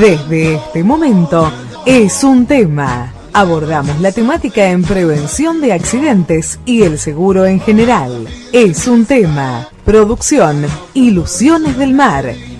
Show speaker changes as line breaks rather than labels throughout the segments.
Desde este momento es un tema. Abordamos la temática en prevención de accidentes y el seguro en general. Es un tema. Producción Ilusiones del Mar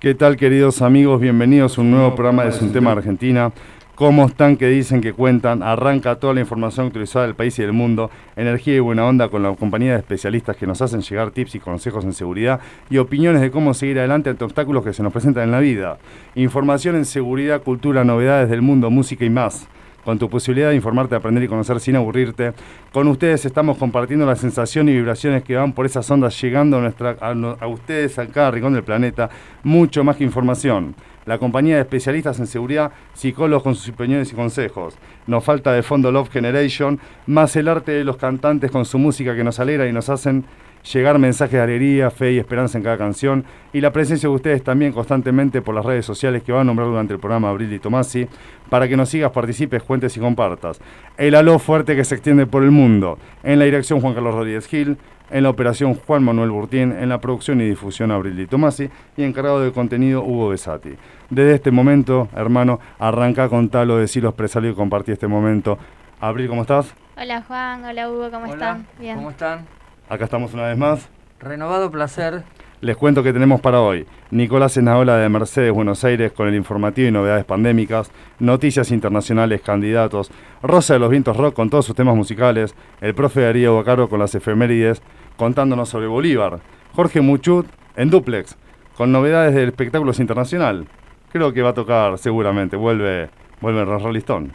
¿Qué tal queridos amigos? Bienvenidos a un nuevo programa de Un Tema Argentina. ¿Cómo están? que dicen? que cuentan? Arranca toda la información actualizada del país y del mundo, energía y buena onda con la compañía de especialistas que nos hacen llegar tips y consejos en seguridad y opiniones de cómo seguir adelante ante obstáculos que se nos presentan en la vida. Información en seguridad, cultura, novedades del mundo, música y más con tu posibilidad de informarte, aprender y conocer sin aburrirte. Con ustedes estamos compartiendo la sensación y vibraciones que van por esas ondas llegando a, nuestra, a, ustedes a cada rincón del planeta, mucho más que información. La compañía de especialistas en seguridad, psicólogos con sus opiniones y consejos. Nos falta de fondo Love Generation, más el arte de los cantantes con su música que nos alegra y nos hacen llegar mensajes de alegría, fe y esperanza en cada canción y la presencia de ustedes también constantemente por las redes sociales que van a nombrar durante el programa Abril y Tomasi para que nos sigas, participes, cuentes y compartas. El aló fuerte que se extiende por el mundo. En la dirección Juan Carlos Rodríguez Gil, en la operación Juan Manuel Burtín, en la producción y difusión Abril y Tomasi y encargado de contenido Hugo Besati. Desde este momento, hermano, arranca con tal o decirlo, expresarlo y compartir este momento. Abril, ¿cómo estás?
Hola Juan, hola Hugo, ¿cómo están?
Bien. ¿Cómo están?
Acá estamos una vez más.
Renovado placer.
Les cuento que tenemos para hoy Nicolás Enaola de Mercedes Buenos Aires con el informativo y novedades pandémicas, noticias internacionales, candidatos, Rosa de los Vientos Rock con todos sus temas musicales, el profe Darío Bacaro con las efemérides, contándonos sobre Bolívar, Jorge Muchut en Duplex, con novedades del espectáculo internacional. Creo que va a tocar seguramente, vuelve, vuelve Rolling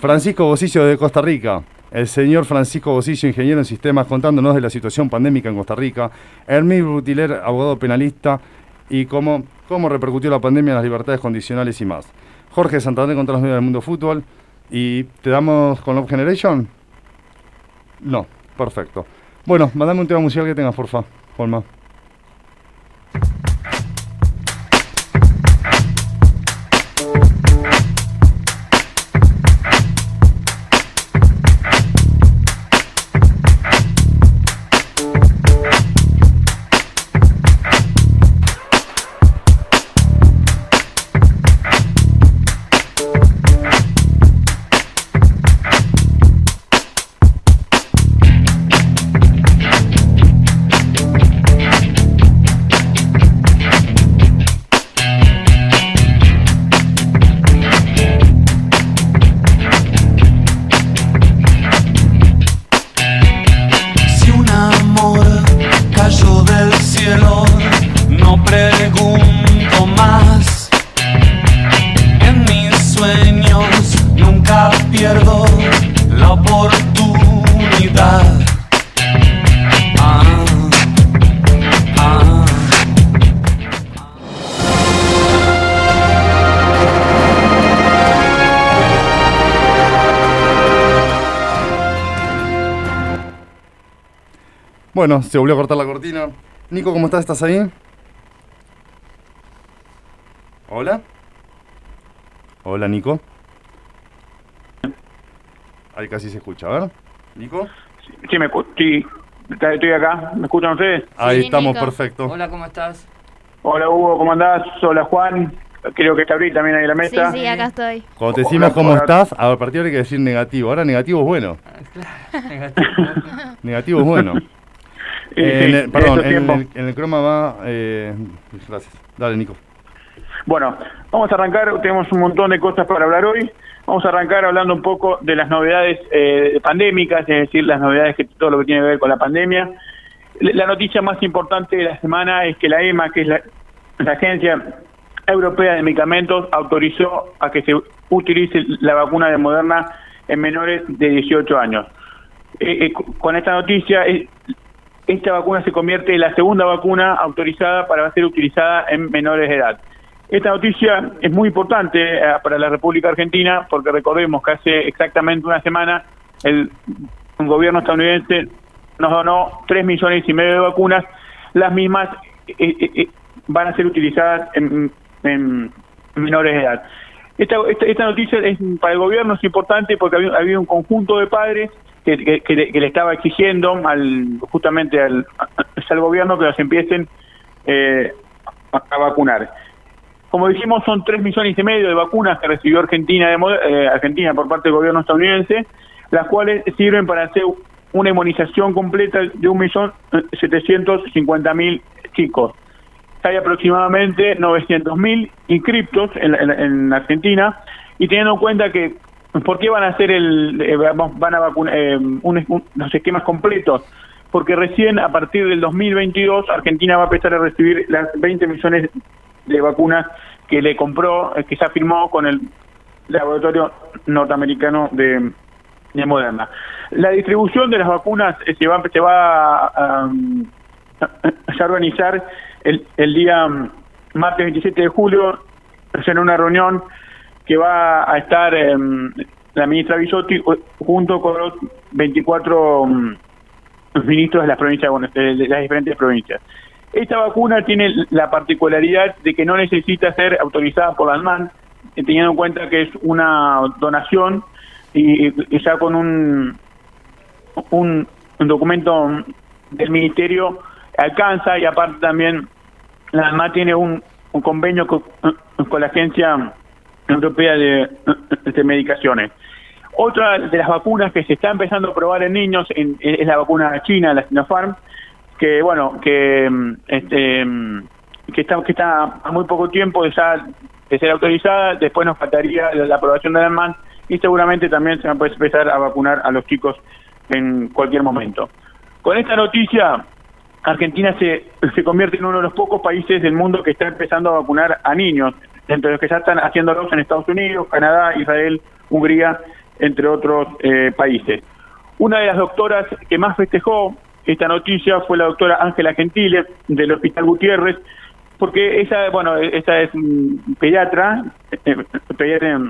Francisco Bocillo de Costa Rica, el señor Francisco Bocillo, ingeniero en sistemas, contándonos de la situación pandémica en Costa Rica, Hermín Rutiler, abogado penalista, y cómo, cómo repercutió la pandemia en las libertades condicionales y más. Jorge Santander contra los medios del mundo fútbol, y ¿te damos con Love Generation? No, perfecto. Bueno, mandame un tema musical que tengas, porfa, Juanma. Bueno, se volvió a cortar la cortina. Nico, ¿cómo estás? ¿Estás ahí? Hola. Hola, Nico. Ahí casi se escucha, a ver. Nico.
Sí, me sí, estoy acá. ¿Me escuchan ustedes?
Ahí estamos, perfecto.
Hola, ¿cómo estás?
Hola, Hugo, ¿cómo andás? Hola, Juan. Creo que está Abril también ahí en la mesa.
Sí, sí, acá estoy.
Cuando te decimos cómo estás, a partir de hay que decir negativo. Ahora negativo es bueno.
Ah, negativo.
negativo es bueno. Eh, perdón, en el, croma va... Eh, gracias. Dale, Nico.
Bueno, vamos a arrancar, tenemos un montón de cosas para hablar hoy. Vamos a arrancar hablando un poco de las novedades eh, pandémicas, es decir, las novedades que todo lo que tiene que ver con la pandemia. La noticia más importante de la semana es que la EMA, que es la, la Agencia Europea de Medicamentos, autorizó a que se utilice la vacuna de Moderna en menores de 18 años. Eh, con esta noticia esta vacuna se convierte en la segunda vacuna autorizada para ser utilizada en menores de edad. Esta noticia es muy importante eh, para la República Argentina porque recordemos que hace exactamente una semana el gobierno estadounidense nos donó 3 millones y medio de vacunas, las mismas eh, eh, van a ser utilizadas en, menores de edad. Esta, esta, noticia es, para el gobierno es importante porque había, había un conjunto de padres que, le estaba exigiendo al justamente al, al gobierno que los empiecen a vacunar. Como dijimos, son 3 millones y medio de vacunas que recibió Argentina, de, eh, Argentina por parte del gobierno estadounidense, las cuales sirven para hacer una inmunización completa de 1.750.000 chicos. Hay aproximadamente 900.000 inscriptos en, en, Argentina y teniendo en cuenta que ¿por qué van a hacer el eh, van a vacunar eh, los esquemas completos? Porque recién a partir del 2022 Argentina va a empezar a recibir las 20 millones de vacunas que le compró, eh, que ya firmó con el laboratorio norteamericano de, de Moderna. La distribución de las vacunas se va, se va a, organizar el, el día mm, martes 27 de julio en una reunión que va a estar em, la ministra Bisotti junto con los 24 mm, ministros de las provincias, de las diferentes provincias. Esta vacuna tiene la particularidad de que no necesita ser autorizada por la ANMAN, eh, teniendo en cuenta que es una donación y, ya con un, un, documento del ministerio alcanza y aparte también la ANMAN tiene un, convenio con, la Agencia Europea de, Medicaciones. Otra de las vacunas que se está empezando a probar en niños es la vacuna china, la Sinopharm, que bueno, que mm, este mm, que está que está a muy poco tiempo de ser autorizada, después nos faltaría la, aprobación de la y seguramente también se va a empezar a vacunar a los chicos en cualquier momento. Con esta noticia, Argentina se, se convierte en uno de los pocos países del mundo que está empezando a vacunar a niños, entre los que ya están haciéndolos en Estados Unidos, Canadá, Israel, Hungría, entre otros eh, países. Una de las doctoras que más festejó esta noticia fue la doctora Ángela Gentile del Hospital Gutiérrez, porque ella, bueno, ella es pediatra, eh, pediatra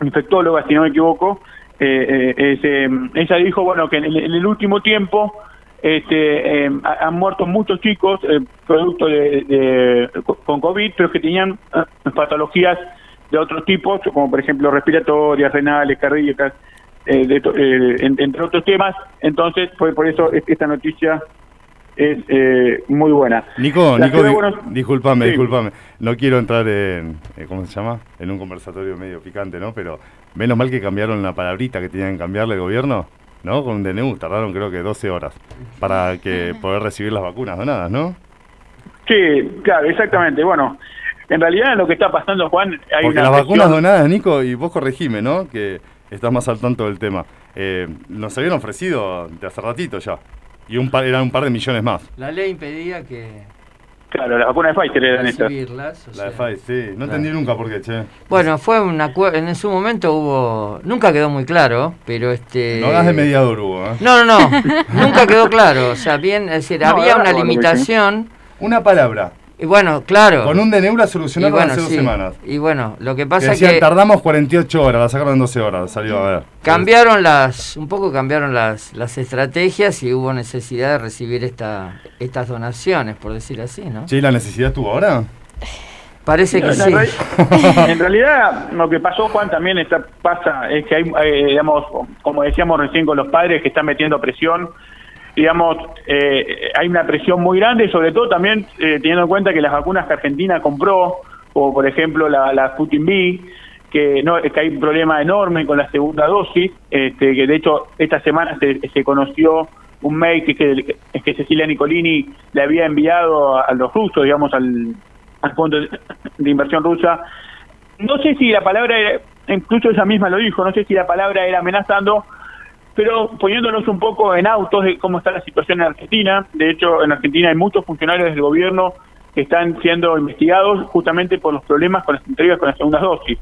infectóloga, si no me equivoco, eh, eh, ella dijo, bueno, que en el, último tiempo este, han muerto muchos chicos producto de, con COVID, pero que tenían patologías de otros tipos, como por ejemplo respiratorias, renales, cardíacas, eh, eh, entre otros temas. Entonces, fue por eso esta noticia es eh, muy buena.
Nico, Nico, discúlpame, discúlpame. No quiero entrar en, ¿cómo se llama? En un conversatorio medio picante, ¿no? Pero menos mal que cambiaron la palabrita que tenían que cambiarle el gobierno, ¿no? Con un DNU, tardaron creo que 12 horas para que poder recibir las vacunas donadas, ¿no?
Sí, claro, exactamente. Bueno, en realidad lo que está pasando, Juan,
hay Porque las vacunas donadas, Nico, y vos corregime, ¿no? Que estás más al tanto del tema. Eh, nos habían ofrecido de hace ratito ya. Y un par, eran un par de millones más.
La ley impedía que.
Claro, la vacuna de Pfizer eran estas.
La de Pfizer, sí. No entendí nunca por qué, che.
Bueno, fue un acuerdo. En su momento hubo. Nunca quedó muy claro, pero este.
No hagas de mediador, Hugo. ¿eh?
No, no, no. nunca quedó claro. O sea, bien, es decir, había una limitación.
Una palabra.
Y bueno, claro.
Con un Deneura solucionaron hace dos semanas.
Y bueno, lo que pasa es que...
tardamos 48 horas, la sacaron en 12 horas, salió a ver.
Cambiaron las, un poco cambiaron las, las estrategias y hubo necesidad de recibir esta, estas donaciones, por decir así, ¿no?
Sí, ¿la necesidad estuvo ahora?
Parece que sí.
en realidad, lo que pasó, Juan, también está, pasa, es que hay, eh, digamos, como decíamos recién con los padres que están metiendo presión digamos, eh, hay una presión muy grande, sobre todo también eh, teniendo en cuenta que las vacunas que Argentina compró, o por ejemplo la, la Putin B, que, no, que hay un problema enorme con la segunda dosis, este, que de hecho esta semana se, se conoció un mail que, que, que, Cecilia Nicolini le había enviado a, los rusos, digamos, al, al Fondo de Inversión Rusa. No sé si la palabra, era, incluso ella misma lo dijo, no sé si la palabra era amenazando, pero poniéndonos un poco en autos de cómo está la situación en Argentina. De hecho, en Argentina hay muchos funcionarios del gobierno que están siendo investigados justamente por los problemas con las entregas con las segundas dosis.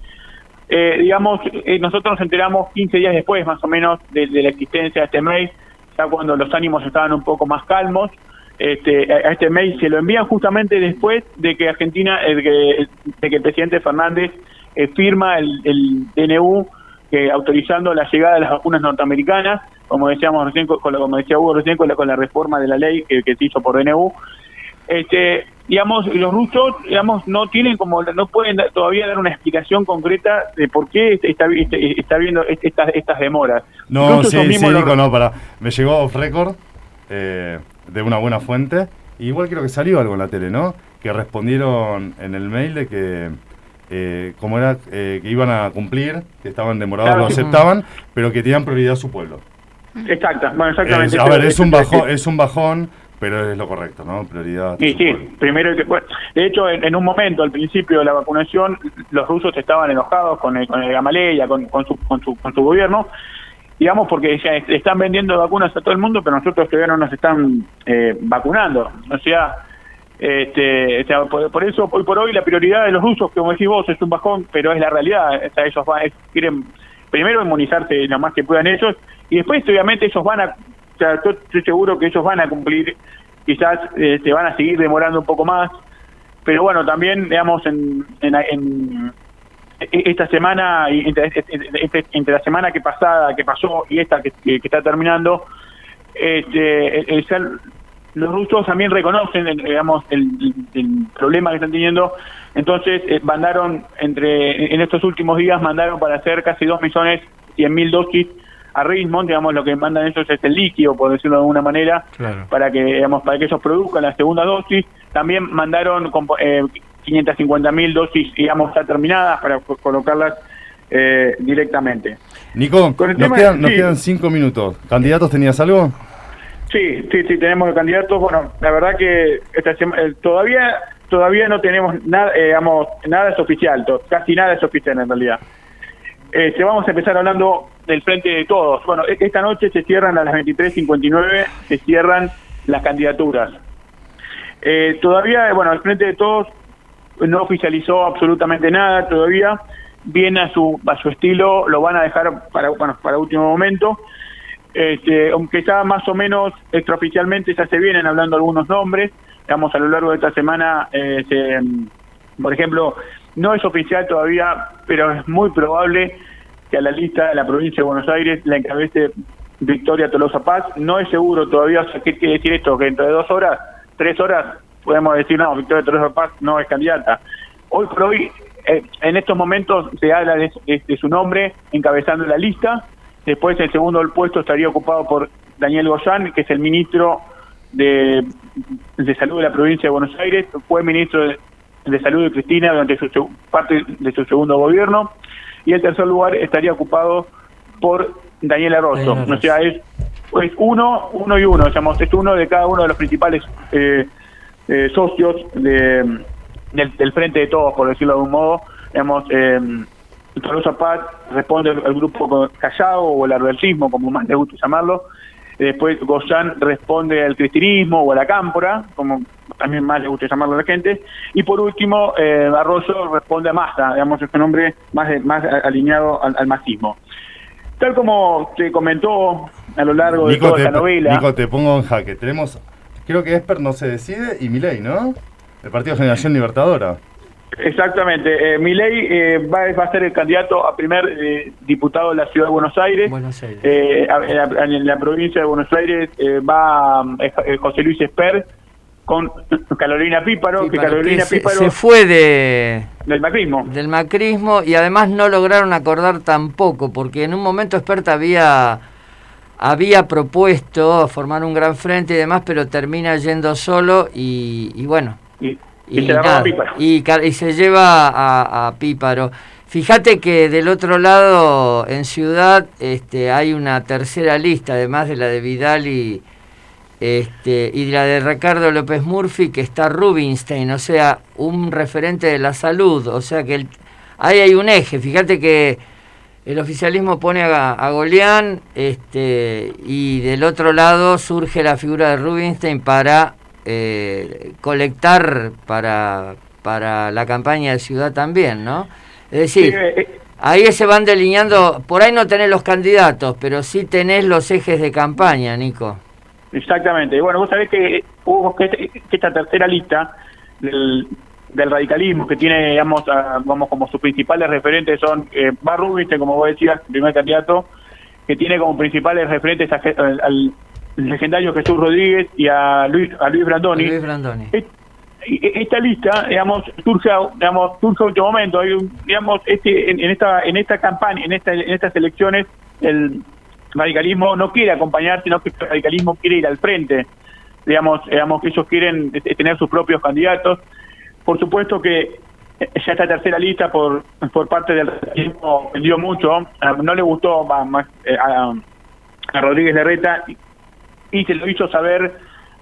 Eh, digamos, eh, nosotros nos enteramos 15 días después, más o menos, de, la existencia de este mail. ya cuando los ánimos estaban un poco más calmos. Este, a este mail se lo envían justamente después de que Argentina, que, de que el presidente Fernández eh, firma el, el DNU que autorizando la llegada de las vacunas norteamericanas, como decíamos recién, con, como decía Hugo recién, con la, con la reforma de la ley que, que se hizo por DNU. Este, digamos, los rusos, digamos, no tienen como, no pueden todavía dar una explicación concreta de por qué está, está, viendo estas, estas demoras.
No, sí, sí, Nico, no, para, me llegó off record eh, de una buena fuente, igual creo que salió algo en la tele, ¿no? Que respondieron en el mail de que eh, como era eh, que iban a cumplir, que estaban demorados, lo aceptaban, pero que tenían prioridad su pueblo.
Exacto, bueno, exactamente.
a ver, es un bajón, es un bajón, pero es lo correcto, ¿no? Prioridad.
Sí, sí, primero que de hecho en, un momento al principio de la vacunación los rusos estaban enojados con el, con el Gamaleya, con, con, su, con, su, con su gobierno, digamos porque ya están vendiendo vacunas a todo el mundo, pero nosotros todavía no nos están eh, vacunando. O sea, este, por, eso, hoy por hoy, la prioridad de los rusos, como decís vos, es un bajón, pero es la realidad. O sea, ellos van, quieren primero inmunizarse lo más que puedan ellos, y después, obviamente, ellos van a. O sea, yo estoy seguro que ellos van a cumplir, quizás eh, se van a seguir demorando un poco más, pero bueno, también, digamos, en, en, esta semana, entre, entre, la semana que pasada, que pasó y esta que, está terminando, este, el, los rusos también reconocen, eh, digamos, el, problema que están teniendo. Entonces, eh, mandaron, entre en estos últimos días, mandaron para hacer casi 2 millones 100 mil dosis a Richmond, digamos, lo que mandan ellos es el líquido, por decirlo de alguna manera, para que, digamos, para que ellos produzcan la segunda dosis. También mandaron eh, 550 mil dosis, digamos, ya terminadas para colocarlas eh, directamente.
Nico, nos, quedan, nos quedan cinco minutos. ¿Candidatos tenías algo?
Sí, sí, sí, tenemos candidatos. Bueno, la verdad que esta eh, todavía todavía no tenemos nada, eh, digamos, nada es oficial, casi nada es oficial en realidad. Eh, vamos a empezar hablando del frente de todos. Bueno, e-, esta noche se cierran a las 23.59, se cierran las candidaturas. Eh, todavía, bueno, el frente de todos no oficializó absolutamente nada todavía, viene a su, a su estilo, lo van a dejar para, bueno, para último momento. Este, aunque ya más o menos extraoficialmente ya se vienen hablando algunos nombres, digamos a lo largo de esta semana, eh, por ejemplo, no es oficial todavía, pero es muy probable que a la lista de la provincia de Buenos Aires la encabece Victoria Tolosa Paz. No es seguro todavía, ¿qué quiere decir esto? Que dentro de dos horas, tres horas, podemos decir, no, Victoria Tolosa Paz no es candidata. Hoy por hoy, eh, en estos momentos se habla de, su nombre encabezando la lista, Después el segundo puesto estaría ocupado por Daniel Goyán, que es el ministro de, Salud de la provincia de Buenos Aires, fue ministro de, Salud de Cristina durante su, parte de su segundo gobierno. Y el tercer lugar estaría ocupado por Daniel Arroyo. O sea, es, uno, uno y uno, digamos, es uno de cada uno de los principales eh, eh, socios de, del, Frente de Todos, por decirlo de algún modo. Digamos, eh, Tolosa Paz responde al grupo callado o al arbercismo, como más le gusta llamarlo. Después Goyan responde al cristinismo o a la cámpora, como también más le gusta llamarlo a la gente. Y por último, eh, Arroyo responde a Massa, digamos, este nombre más, más alineado al, al masismo. Tal como te comentó a lo largo de toda esta novela.
Nico, te pongo en jaque. Tenemos, creo que Esper no se decide y Milei, ¿no? El Partido Generación Libertadora.
Exactamente. Eh, Milei eh, va, a ser el candidato a primer eh, diputado de la ciudad de Buenos Aires. Eh, en, la, provincia de Buenos Aires va José Luis Esper con Carolina Píparo, que Carolina Píparo
se fue de
del macrismo.
Del macrismo y además no lograron acordar tampoco, porque en un momento Esper había había propuesto formar un gran frente y demás, pero termina yendo solo y, y bueno.
Y,
se, lleva a, Píparo. Fíjate que del otro lado, en Ciudad, este, hay una tercera lista, además de la de Vidal y, este, y la de Ricardo López Murphy, que está Rubinstein, o sea, un referente de la salud. O sea que ahí hay un eje. Fíjate que el oficialismo pone a, a Golián este, y del otro lado surge la figura de Rubinstein para eh, colectar para, para la campaña de ciudad también, ¿no? Es decir,
eh,
ahí se van delineando, por ahí no tenés los candidatos, pero sí tenés los ejes de campaña, Nico.
Exactamente. Y bueno, vos sabés que hubo que, que esta tercera lista del, del radicalismo que tiene, digamos, vamos como sus principales referentes son eh, Barrubiste, como vos decías, primer candidato, que tiene como principales referentes al, legendario Jesús Rodríguez y a Luis a Luis Brandoni.
Luis Brandoni.
esta lista, digamos, surge, digamos, surge en último momento. Digamos, este, en, esta en esta campaña, en esta en estas elecciones, el radicalismo no quiere acompañar, sino que el radicalismo quiere ir al frente. Digamos, digamos que ellos quieren tener sus propios candidatos. Por supuesto que ya esta tercera lista por por parte del radicalismo vendió mucho. No le gustó más, eh, a, a, Rodríguez Larreta y se lo hizo saber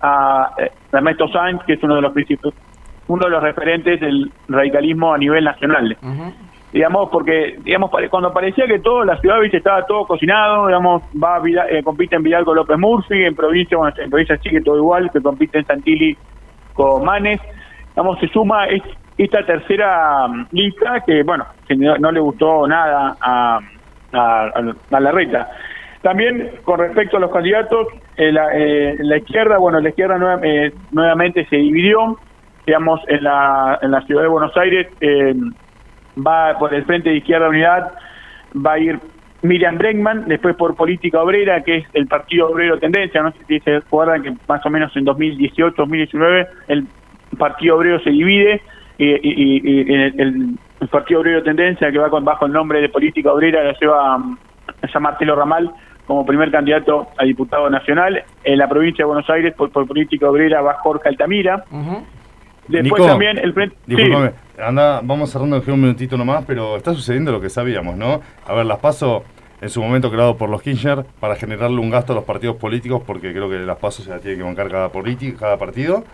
a, eh, Ernesto Sainz, que es uno de los principios, uno de los referentes del radicalismo a nivel nacional. Digamos, porque digamos cuando parecía que todo, la ciudad estaba todo cocinado, digamos, va eh, compite en Vidal con López Murphy, en provincia, bueno, en provincia sigue todo igual, que compite en Santilli con Manes, digamos, se suma esta tercera mm, lista que, bueno, no, le gustó nada a, a, a la reta. También con respecto a los candidatos, eh, eh, la, izquierda, bueno, la izquierda eh, nuevamente se dividió, digamos, en la, en la ciudad de Buenos Aires, va por el Frente de Izquierda Unidad, va a ir Miriam Bregman, después por Política Obrera, que es el Partido Obrero Tendencia, no sé si se acuerdan que más o menos en 2018, 2019, el Partido Obrero se divide y, el, Partido Obrero Tendencia, que va con, bajo el nombre de Política Obrera, la lleva a Marcelo Ramal, como primer candidato a diputado nacional. En la provincia de Buenos Aires, por, política obrera, va Jorge Altamira.
Después también el frente. anda, vamos cerrando un minutito nomás, pero está sucediendo lo que sabíamos, ¿no? A ver, las paso en su momento creado por los Kirchner para generarle un gasto a los partidos políticos, porque creo que las pasos se las tiene que bancar cada, cada partido.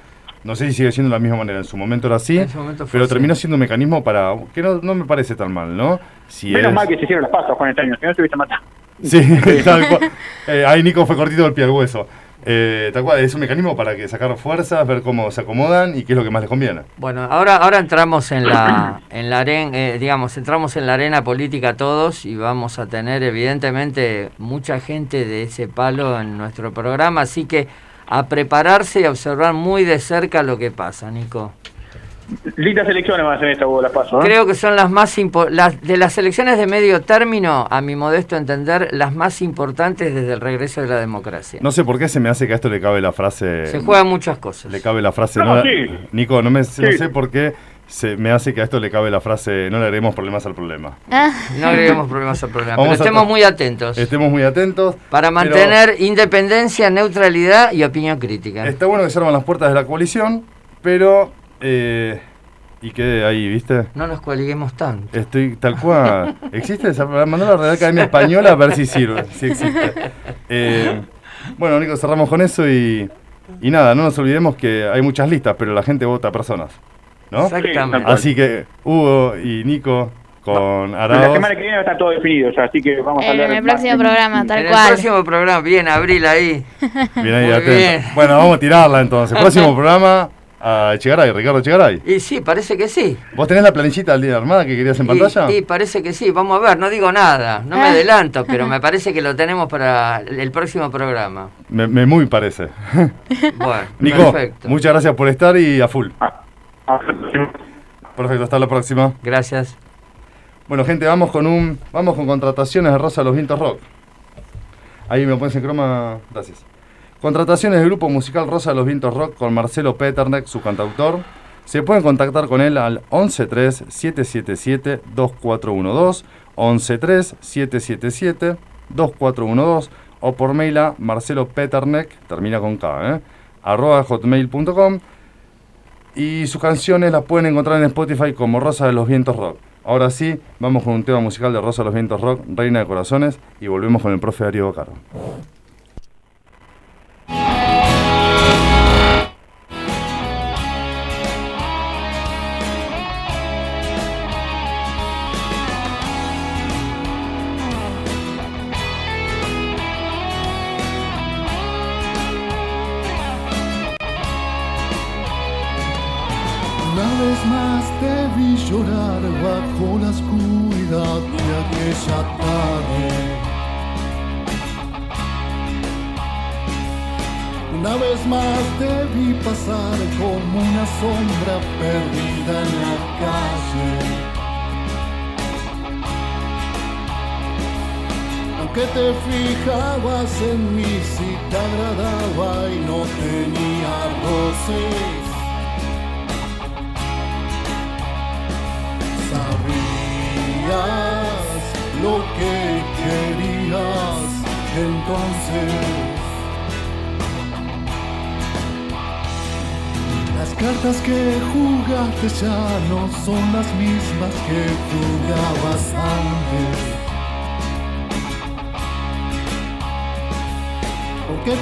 No sé si sigue siendo de la misma manera, en su momento era así, pero terminó siendo un mecanismo para, que no, no me parece tan mal, ¿no?
Si Menos mal que se hicieron las pasos con el año, si no se hubiese matado.
Sí, tal cual. Eh, ahí Nico fue cortito del pie al hueso. Eh, tal cual, es un mecanismo para que sacar fuerzas, ver cómo se acomodan y qué es lo que más les conviene.
Bueno, ahora, ahora entramos en la, en la arena, eh, digamos, entramos en la arena política todos y vamos a tener evidentemente mucha gente de ese palo en nuestro programa, así que a prepararse y a observar muy de cerca lo que pasa, Nico.
Lindas elecciones van a ser esta las paso.
¿eh? Creo que son las más las de las elecciones de medio término, a mi modesto entender, las más importantes desde el regreso de la democracia.
No sé por qué se me hace que a esto le cabe la frase.
Se juegan muchas cosas.
Le cabe la frase. No, Nico, no, me, no sé por qué se me hace que a esto le cabe la frase no le agreguemos problemas al problema.
Ah. No agreguemos problemas al problema, pero estemos muy atentos.
Estemos muy atentos.
Para mantener independencia, neutralidad y opinión crítica.
Está bueno que se arman las puertas de la coalición, pero eh, y quede ahí, ¿viste?
No nos coaliguemos tanto.
Estoy tal cual. ¿Existe esa? Mandó la Real Academia Española a ver si sirve, si existe. Eh, bueno, Nico, cerramos con eso y, y nada, no nos olvidemos que hay muchas listas, pero la gente vota a personas. ¿no?
Exactamente.
Así que Hugo y Nico con Arauz.
La semana que viene va a estar todo definido, ya, así que vamos a hablar.
En el próximo programa, tal
en
cual.
En el próximo programa, bien, Abril ahí.
Bien ahí, atento. Bueno, vamos a tirarla entonces. Próximo programa a Echegaray, Ricardo Echegaray.
Y sí, parece que sí.
¿Vos tenés la planillita del día armada que querías en pantalla?
Sí, parece que sí. Vamos a ver, no digo nada, no me ah. adelanto, pero me parece que lo tenemos para el próximo programa.
Me, me muy parece.
Bueno,
Nico, perfecto. muchas gracias por estar y a full. Ah, ah, Perfecto, hasta la próxima.
Gracias.
Bueno, gente, vamos con un vamos con contrataciones de Rosa Los Vientos Rock. Ahí me pones en croma. Gracias. Contrataciones del grupo musical Rosa Los Vientos Rock con Marcelo Peternek, su cantautor. Se pueden contactar con él al 113-777-2412, 113-777-2412 o por mail a Marcelo Peternek, termina con K, ¿eh? arroba hotmail.com y sus canciones las pueden encontrar en Spotify como Rosa de los Vientos Rock. Ahora sí, vamos con un tema musical de Rosa de los Vientos Rock, Reina de Corazones, y volvemos con el profe Darío Caro.
Una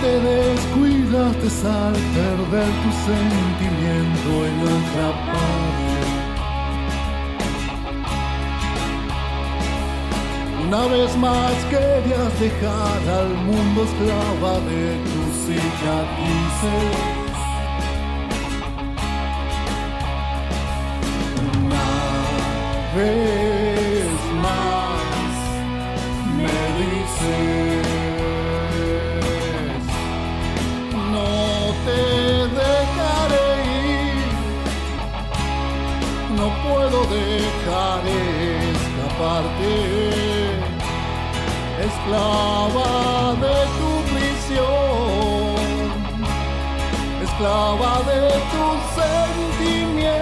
te descuidaste al perder tu sentimiento en otra parte. Una vez más querías dejar al mundo esclava de tus cicatrices. Una vez más me dices. Puedo dejar escaparte, esclava de tu prisión, esclava de tu sentimiento,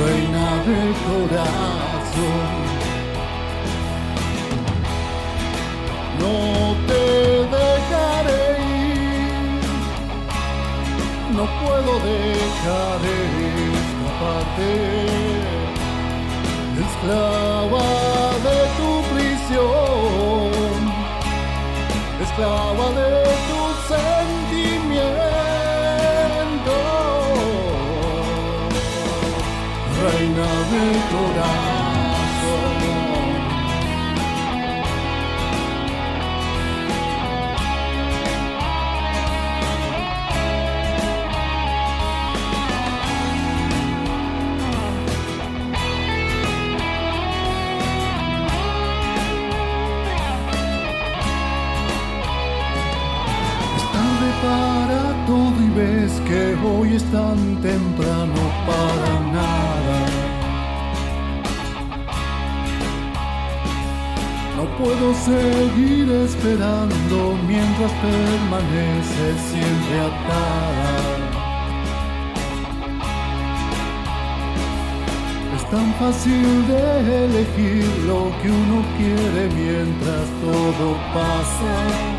reina del corazón. Puedo dejar escaparte, esclava de tu prisión, esclava de tu sentimiento, reina de corazón. Que hoy es tan temprano para nada. No puedo seguir esperando mientras permanece siempre atada. Es tan fácil de elegir lo que uno quiere mientras todo pasa.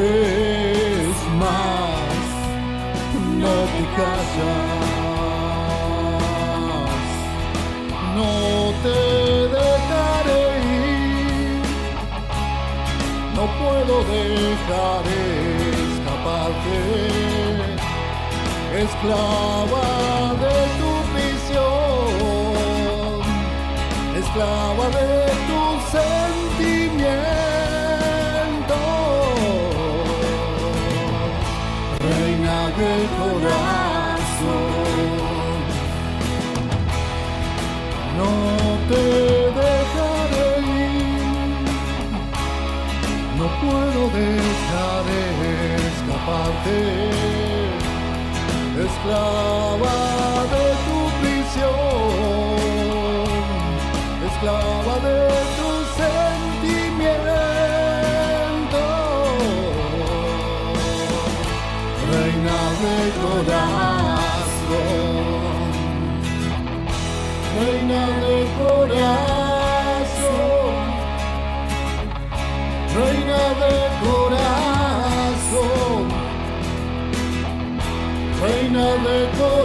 Vez más no te callas, no te dejaré ir, no puedo dejar escaparte, esclava de tu prisión, esclava de tu sentimiento. No te dejaré ir, no puedo dejar escaparte, esclava de corazón, reina de corazón, reina de corazón, reina de corazón,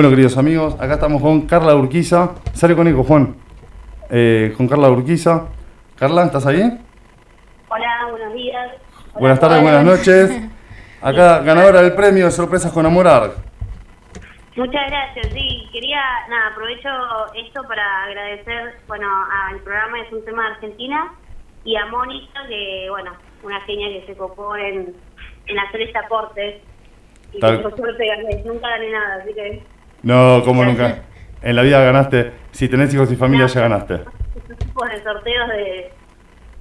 Bueno, queridos amigos, acá estamos con Carla Urquiza. Sale con eco, Juan. Eh, con Carla Urquiza. Carla, ¿estás ahí?
Hola, buenos días. Hola,
buenas tardes, buenas noches. Acá, ganadora del premio de Sorpresas con Amorar.
Muchas gracias, sí. Quería, nada, aprovecho esto para agradecer, bueno, al programa Es un tema de Argentina y a Mónica, que, bueno, una genia que se copó en, en hacer este aporte. Y
Tal-
por suerte gané, nunca gané nada, así que
No, como nunca. En la vida ganaste. Si tenés hijos y familia, ya ganaste.
estos tipos de sorteos de,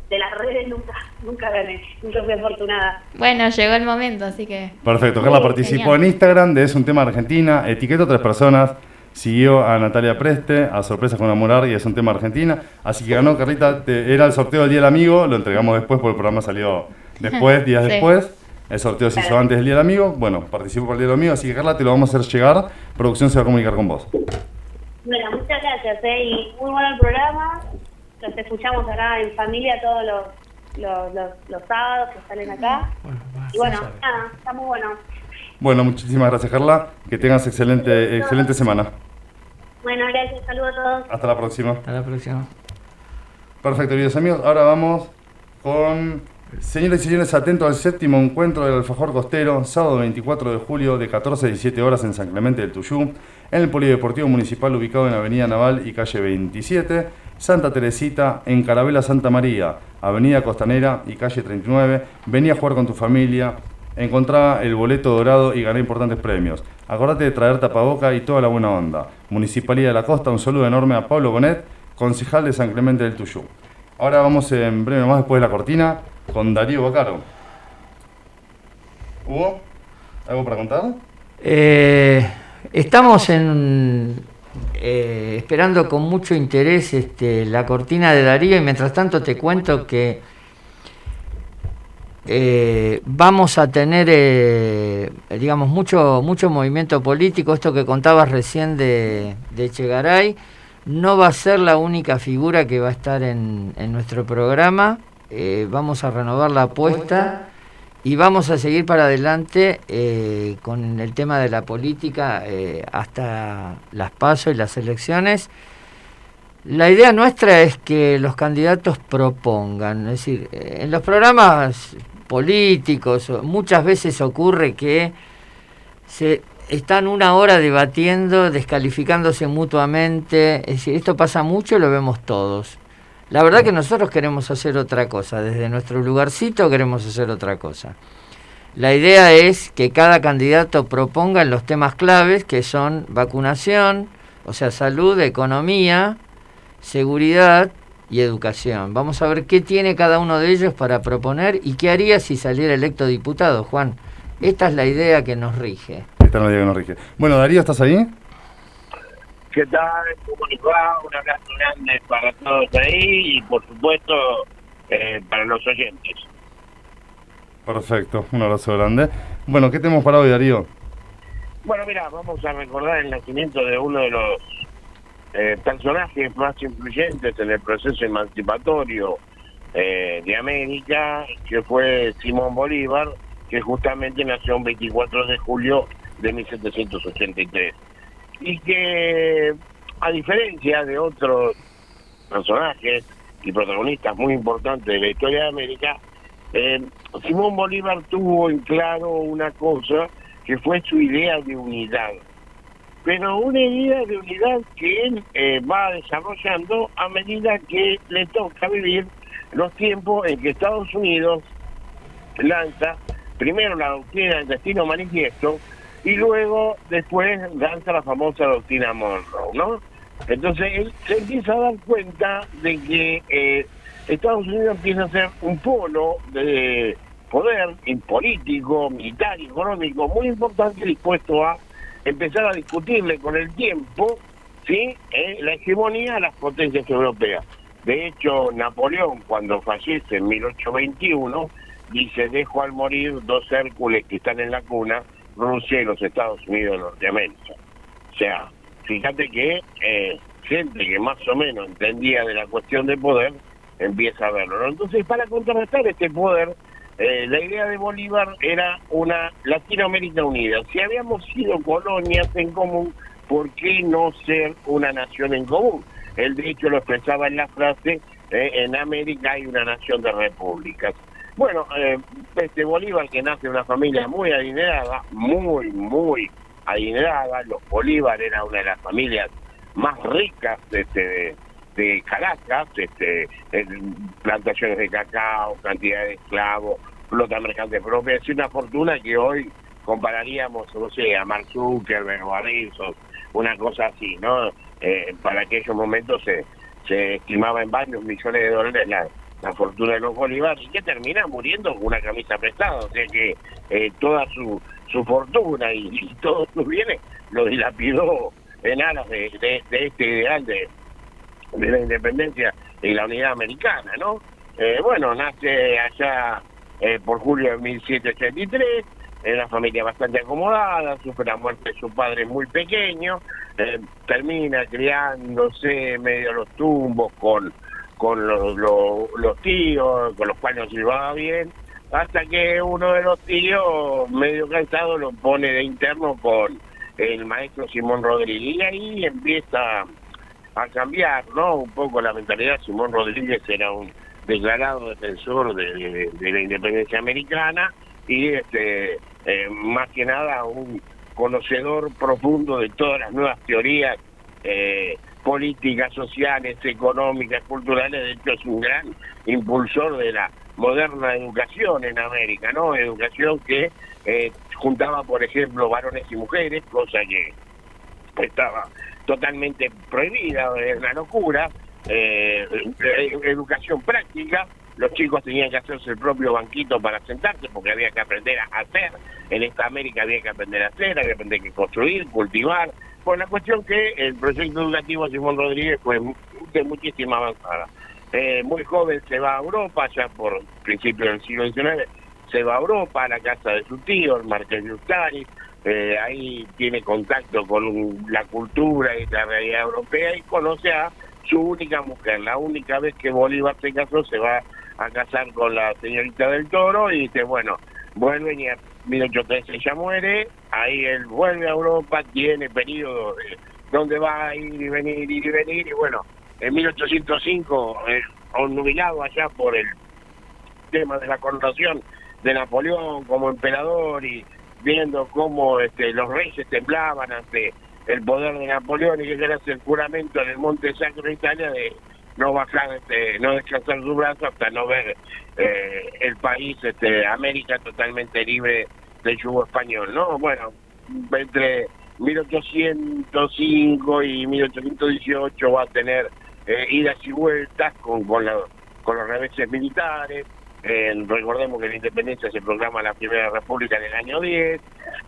de las redes nunca, nunca gané, nunca fui afortunada.
Bueno, llegó el momento, así que.
Perfecto. Carla
Sí,
participó
genial.
en Instagram de Es un tema Argentina. Etiquetó a tres personas. Siguió a Natalia Preste, a Sorpresas con Amorar y Es un tema Argentina. Así que ganó, Carlita. te- era el sorteo del Día del Amigo. Lo entregamos después porque el programa salió después, días
Sí.
después. El sorteo se hizo antes del Día del Amigo. Bueno, participó por el Día del Amigo. Así que, Carla, te lo vamos a hacer llegar. Producción se va a comunicar con vos.
Bueno, muchas gracias, ¿eh? y muy bueno el programa. Los escuchamos acá en familia todos los, los, los, los sábados que salen acá. Y bueno, nada, está muy bueno.
Bueno, muchísimas gracias, Carla. Que tengas excelente, excelente semana.
Bueno, gracias, saludos a todos.
Hasta la próxima.
Hasta la próxima.
Perfecto, queridos amigos. Ahora vamos con. Señores y señores, atento al séptimo encuentro del Alfajor Costero, sábado 24 de julio de 14 a 17 horas en San Clemente del Tuyú, en el Polideportivo Municipal ubicado en Avenida Naval y calle 27, Santa Teresita, en Carabela Santa María, Avenida Costanera y calle 39. Vení a jugar con tu familia, encontrá el boleto dorado y ganá importantes premios. Acordate de traer tapaboca y toda la buena onda. Municipalidad de la Costa, un saludo enorme a Pablo Bonet, concejal de San Clemente del Tuyú. Ahora vamos en breve más después de la cortina con Darío Bacaro. ¿Hugo? ¿Algo para contar?
Eh, estamos en, eh, esperando con mucho interés este, la cortina de Darío y mientras tanto te cuento que eh, vamos a tener, eh, digamos, mucho, mucho movimiento político. Esto que contabas recién de, de Echegaray no va a ser la única figura que va a estar en, nuestro programa. Eh, vamos a renovar la apuesta y vamos a seguir para adelante eh, con el tema de la política eh, hasta las pasos y las elecciones. La idea nuestra es que los candidatos propongan, es decir, en los programas políticos muchas veces ocurre que se están una hora debatiendo, descalificándose mutuamente, es decir, esto pasa mucho y lo vemos todos. La verdad que nosotros queremos hacer otra cosa, desde nuestro lugarcito queremos hacer otra cosa. La idea es que cada candidato proponga los temas claves que son vacunación, o sea, salud, economía, seguridad y educación. Vamos a ver qué tiene cada uno de ellos para proponer y qué haría si saliera electo diputado, Juan. Esta es la idea que nos rige.
Esta es la idea que nos rige. Bueno, Darío, ¿estás ahí?
¿Qué tal? ¿Cómo les va? Un abrazo grande para todos ahí y por supuesto eh, para los oyentes.
Perfecto, un abrazo grande. Bueno, ¿qué tenemos para hoy, Darío?
Bueno, mira, vamos a recordar el nacimiento de uno de los eh, personajes más influyentes en el proceso emancipatorio eh, de América, que fue Simón Bolívar, que justamente nació el 24 de julio de 1783. Y que, a diferencia de otros personajes y protagonistas muy importantes de la historia de América, eh, Simón Bolívar tuvo en claro una cosa que fue su idea de unidad. Pero una idea de unidad que él eh, va desarrollando a medida que le toca vivir los tiempos en que Estados Unidos lanza primero la doctrina del destino manifiesto y luego después lanza la famosa doctrina Monroe, ¿no? Entonces él se empieza a dar cuenta de que eh, Estados Unidos empieza a ser un polo de poder político, militar, económico muy importante dispuesto a empezar a discutirle con el tiempo sí Eh, la hegemonía a las potencias europeas. De hecho, Napoleón, cuando fallece en 1821, dice, dejo al morir dos Hércules que están en la cuna, Rusia y los Estados Unidos de Norteamérica. O sea, fíjate que eh, gente que más o menos entendía de la cuestión de poder, empieza a verlo. Entonces, para contrarrestar este poder, eh, la idea de Bolívar era una Latinoamérica unida. Si habíamos sido colonias en común, ¿por qué no ser una nación en común? Él de hecho lo expresaba en la frase, eh, en América hay una nación de repúblicas. Bueno, eh, este Bolívar que nace de una familia muy adinerada, muy, muy adinerada, los Bolívar era una de las familias más ricas de, este, de Caracas, este, plantaciones de cacao, cantidad de esclavos, flota mercante propia, es una fortuna que hoy compararíamos, no sé, a Mark Zuckerberg o a una cosa así, ¿no? Eh, para aquellos momentos se, se estimaba en varios millones de dólares la, la fortuna de los bolívares que termina muriendo con una camisa prestada, o sea que eh, toda su, su fortuna y, todos sus bienes lo dilapidó en aras de, este ideal de, de, la independencia y la unidad americana, ¿no? Eh, bueno, nace allá eh, por julio de 1783, en una familia bastante acomodada, sufre la muerte de su padre muy pequeño, termina criándose medio los tumbos con con los, los, tíos, con los cuales nos llevaba bien, hasta que uno de los tíos, medio cansado, lo pone de interno con el maestro Simón Rodríguez. Y ahí empieza a cambiar, ¿no? Un poco la mentalidad. Simón Rodríguez era un declarado defensor de, la independencia americana y este eh, más que nada un conocedor profundo de todas las nuevas teorías eh, políticas sociales, económicas, culturales, de hecho es un gran impulsor de la moderna educación en América, ¿no? Educación que eh, juntaba, por ejemplo, varones y mujeres, cosa que estaba totalmente prohibida, es una locura, eh, educación práctica, los chicos tenían que hacerse el propio banquito para sentarse porque había que aprender a hacer, en esta América había que aprender a hacer, había que aprender a construir, cultivar, por la cuestión que el proyecto educativo Simón Rodríguez fue de muchísima avanzada. Eh, muy joven se va a Europa, ya por principios del siglo XIX, se va a Europa, a la casa de su tío, el Marqués de Ustari, eh, ahí tiene contacto con la cultura y la realidad europea y conoce a su única mujer. La única vez que Bolívar se casó se va a casar con la señorita del Toro y dice, bueno, vuelven y 1813 ella muere, ahí él vuelve a Europa, tiene periodo donde va a ir y venir, ir y venir, y bueno, en 1805, eh, nubilado allá por el tema de la coronación de Napoleón como emperador y viendo cómo este, los reyes temblaban ante el poder de Napoleón y que era el juramento en el Monte Sacro de Italia de no bajar, este, no descansar su brazo hasta no ver eh, el país, este, América totalmente libre del yugo español, ¿no? Bueno, entre 1805 y 1818 va a tener eh, idas y vueltas con, con, con los reveses militares. Eh, recordemos que la independencia se programa la Primera República en el año 10.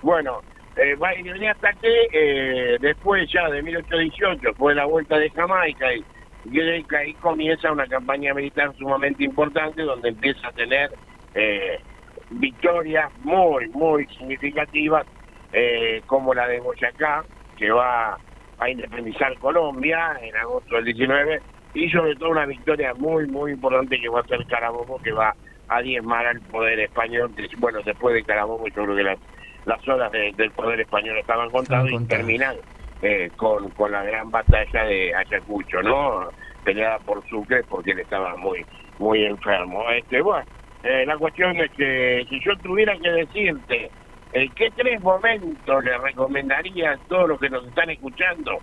Bueno, eh, va a ir hasta que después ya de 1818 fue la vuelta de Jamaica y y ahí comienza una campaña militar sumamente importante donde empieza a tener eh, victorias muy, muy significativas, eh, como la de Boyacá, que va a independizar Colombia en agosto del 19, y sobre todo una victoria muy, muy importante que va a ser Carabobo, que va a diezmar al poder español. Bueno, después de Carabobo yo creo que las, las horas del poder español estaban contadas y terminan eh, con, con la gran batalla de Ayacucho, ¿no? Peleada por Sucre porque él estaba muy muy enfermo. Este, bueno, eh, la cuestión es que si yo tuviera que decirte eh, qué tres momentos le recomendaría a todos los que nos están escuchando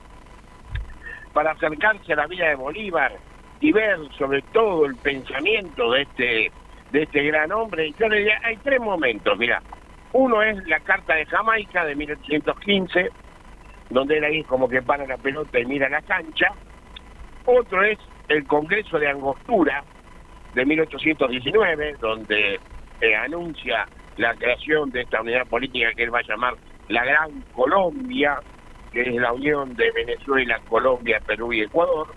para acercarse a la vida de Bolívar y ver sobre todo el pensamiento de este de este gran hombre, yo le diría, hay tres momentos, mira, uno es la Carta de Jamaica de 1815, donde él ahí como que para la pelota y mira la cancha. Otro es el Congreso de Angostura de 1819, donde eh, anuncia la creación de esta unidad política que él va a llamar la Gran Colombia, que es la unión de Venezuela, Colombia, Perú y Ecuador.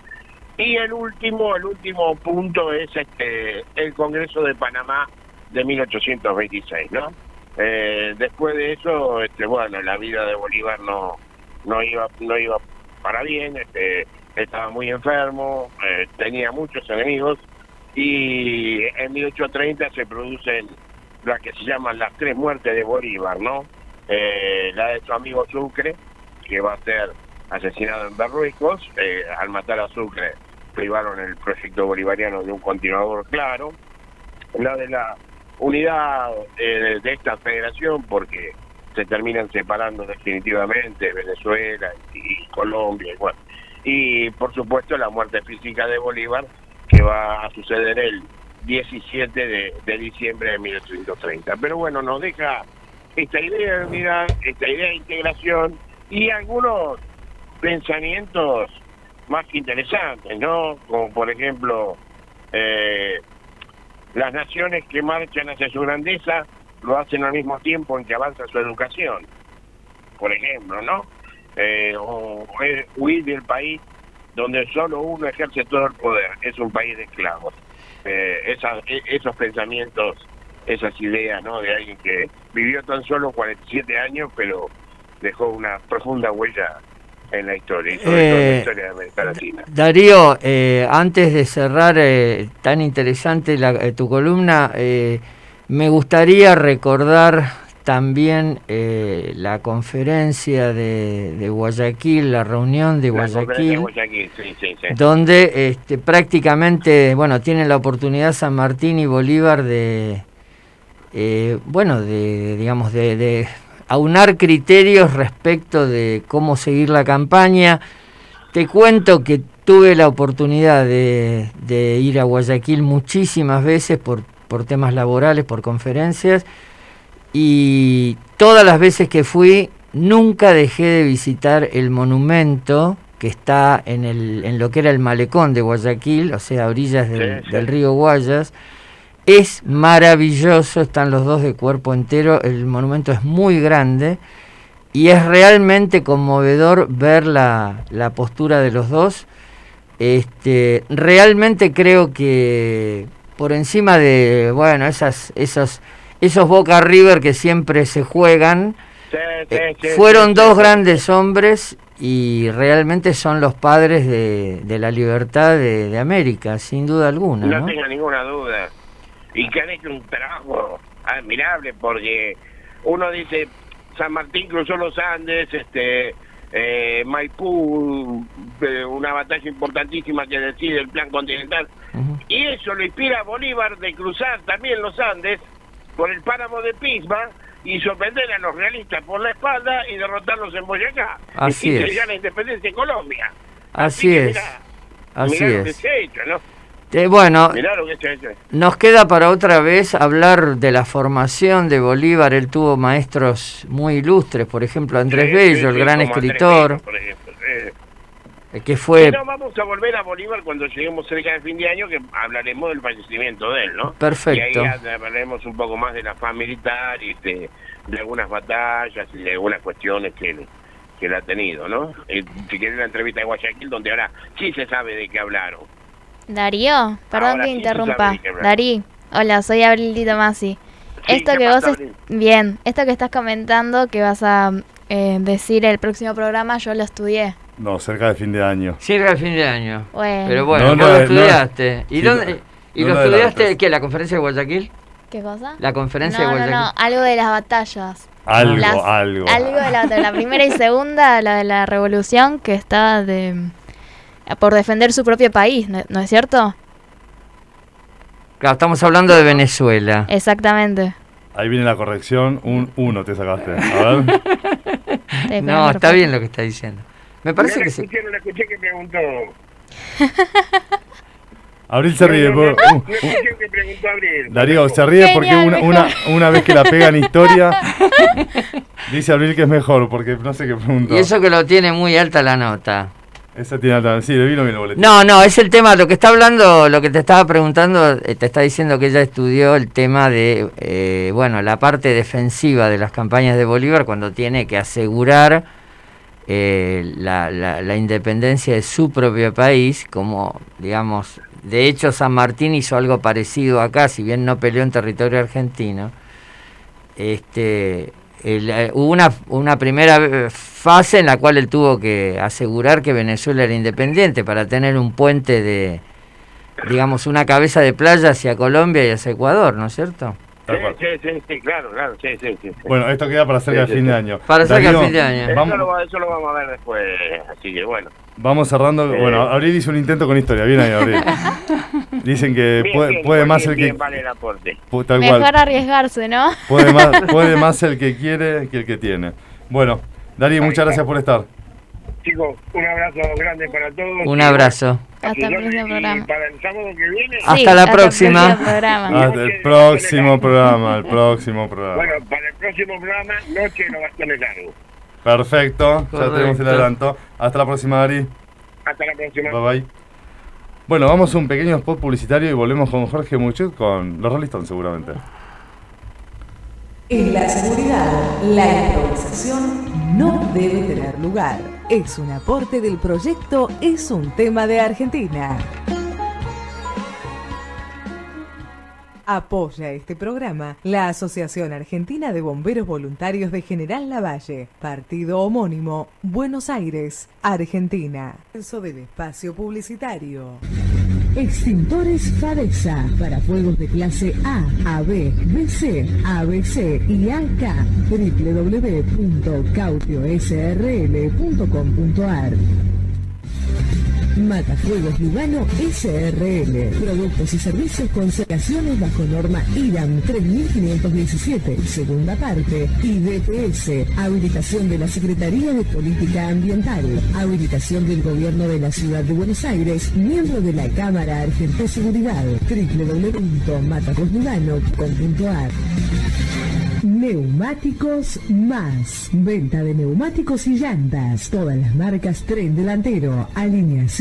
Y el último, el último punto es este el Congreso de Panamá de 1826, ¿no? Eh, después de eso, este, bueno, la vida de Bolívar no, no iba no iba para bien este estaba muy enfermo eh, tenía muchos enemigos y en 1830 se producen las que se llaman las tres muertes de Bolívar no eh, la de su amigo Sucre que va a ser asesinado en Berruecos, eh, al matar a Sucre privaron el proyecto bolivariano de un continuador claro, la de la unidad eh, de esta federación, porque se terminan separando definitivamente Venezuela y, Colombia, y, y por supuesto la muerte física de Bolívar, que va a suceder el 17 de, de diciembre de 1830. Pero bueno, nos deja esta idea de unidad, esta idea de integración y algunos pensamientos más que interesantes, ¿no? Como por ejemplo, eh, las naciones que marchan hacia su grandeza lo hacen al mismo tiempo en que avanza su educación, por ejemplo, ¿no? Eh, o, huir del país donde solo uno ejerce todo el poder, es un país de esclavos. Eh, e, esos pensamientos, esas ideas, ¿no? De alguien que vivió tan solo 47 años, pero dejó una profunda huella en la historia, en la
Eh,
historia de América Latina.
Darío, eh, antes de cerrar eh, tan interesante la- eh, tu columna, eh, me gustaría recordar también eh, la conferencia de, de Guayaquil, la reunión de Guayaquil,
Guayaquil, sí, sí, sí.
donde este, prácticamente, bueno, tienen la oportunidad San Martín y Bolívar de, eh, bueno, de, digamos, de, de aunar criterios respecto de cómo seguir la campaña. Te cuento que tuve la oportunidad de, de ir a Guayaquil muchísimas veces por, por temas laborales, por conferencias, y todas las veces que fui nunca dejé de visitar el monumento que está en, el, en lo que era el malecón de Guayaquil, o sea, a orillas del,
Sí, sí.
del río Guayas. Es maravilloso, están los dos de cuerpo entero, el monumento es muy grande y es realmente conmovedor ver la, la postura de los dos. Este, realmente creo que por encima de, bueno, esas, esos, esos Boca River que siempre se juegan,
Sí, sí,
eh, fueron dos grandes hombres y realmente son los padres de, de la libertad de, de América, sin duda alguna.
No
¿no?
tengo ninguna duda. Y que han hecho un trabajo admirable porque uno dice, San Martín cruzó los Andes, este eh, Maipú, eh, una batalla importantísima que decide el plan continental. Y eso lo inspira a Bolívar de cruzar también los Andes por el páramo de Pisma y sorprender a los realistas por la espalda y derrotarlos en Boyacá.
Así
y
es.
la independencia de Colombia.
Así es,
mirá,
así
mirá
es.
hecho, ¿no?
Eh, bueno,
que.
Nos queda para otra vez hablar de la formación de Bolívar. Él tuvo maestros muy ilustres, por ejemplo Andrés
Sí,
Bello,
sí,
el gran escritor,
Bello, por ejemplo, sí.
eh, que fue
Pero vamos a volver a Bolívar cuando lleguemos cerca del fin de año, que hablaremos del fallecimiento de él, ¿no?
Perfecto.
Y ahí hablaremos un poco más de la faz militar y de, de algunas batallas y de algunas cuestiones que, que él ha tenido, ¿no? Y si quieres la entrevista de Guayaquil, donde ahora sí se sabe de qué hablaron.
Darío, perdón
Ahora
que
sí
interrumpa. Darí, hola, soy Abril Di Tomasi.
Sí,
esto
¿qué
que
pasa,
vos... es-? Bien, esto que estás comentando que vas a eh, decir el próximo programa, yo lo estudié.
No, cerca de fin de año.
cerca del fin de año.
Bueno.
Pero bueno,
No,
vos
no,
lo
no,
estudiaste. ¿Y,
sí,
dónde,
no,
¿y
no
lo estudiaste qué? ¿La conferencia de Guayaquil?
¿Qué cosa?
La conferencia
no,
de
no,
Guayaquil.
no, algo de las batallas.
Algo,
Las-
algo.
Algo de la, de la primera y segunda, la de la revolución, que está de por defender su propio país, ¿no, ¿no es cierto?
Claro, estamos hablando de Venezuela.
Exactamente.
Ahí viene la corrección. Un uno te sacaste. A ver.
Sí,
No, está
perfecto.
bien lo que está diciendo. Me parece
no
que sí.
no la escuché que preguntó.
Abril se ríe.
No, no, no,
uh, uh,
escuché que preguntó Abril.
Darío se ríe porque una, una, una vez que la pega en historia, dice Abril que es mejor, porque no sé qué preguntó.
Y eso que lo tiene muy alta la nota.
Esa tiene Sí, le vino bien el boletín.
No, no, es el tema, lo que está hablando, lo que te estaba preguntando, eh, te está diciendo que ella estudió el tema de, eh, bueno, la parte defensiva de las campañas de Bolívar cuando tiene que asegurar eh, la- la independencia de su propio país, como, digamos, de hecho San Martín hizo algo parecido acá, si bien no peleó en territorio argentino. Este, el, eh, hubo una, una primera eh, fase en la cual él tuvo que asegurar que Venezuela era independiente para tener un puente de, digamos, una cabeza de playa hacia Colombia y hacia Ecuador, ¿no es cierto?
Sí, sí, sí, claro, claro, sí, sí, sí.
Bueno, esto queda para cerca
Sí,
de
sí,
fin de año.
Para cerca de
Darío,
fin de año.
Eso,
Vamos,
lo, va- eso lo vamos a ver después, así que bueno.
vamos cerrando.
Eh.
Bueno, Abril hizo un intento con historia. Bien ahí, Abril. Dicen que
Bien,
puede,
bien,
puede
igual
más
bien,
el que.
bien vale el aporte.
Tal
Mejor
cual.
arriesgarse, ¿no?
Puede más, puede más el que quiere que el que tiene. Bueno, Darío, muchas gracias por estar.
Chicos, un abrazo grande para todos.
Un abrazo.
Hasta el próximo programa.
para el sábado que viene,
Hasta la próxima.
programa.
Hasta el próximo programa, el próximo programa.
bueno, para el próximo programa, Noche de los Bastones Largos.
Perfecto, ya tenemos el adelanto. Hasta la próxima, Dari.
Hasta la próxima.
Bye bye. Bueno, vamos a un pequeño spot publicitario y volvemos con Jorge Muchut con los Rolling Stones seguramente.
En la seguridad, la improvisación no debe tener lugar. Es un aporte del proyecto Es un tema de Argentina. Apoya este programa la Asociación Argentina de Bomberos Voluntarios de General Lavalle, partido homónimo, Buenos Aires, Argentina. Eso del espacio publicitario. Extintores Fadesa para fuegos de clase A, AB, BC, ABC y AK. www.cautiosrl.com.ar Matafuegos Lugano SRL. Productos y servicios con certificaciones bajo norma IRAM 3517, segunda parte. Y DPS. Habilitación de la Secretaría de Política Ambiental. Habilitación del Gobierno de la Ciudad de Buenos Aires. Miembro de la Cámara Argentina de Seguridad. www.matacoslugano.com.ar Neumáticos Más. Venta de neumáticos y llantas. Todas las marcas tren delantero, alineación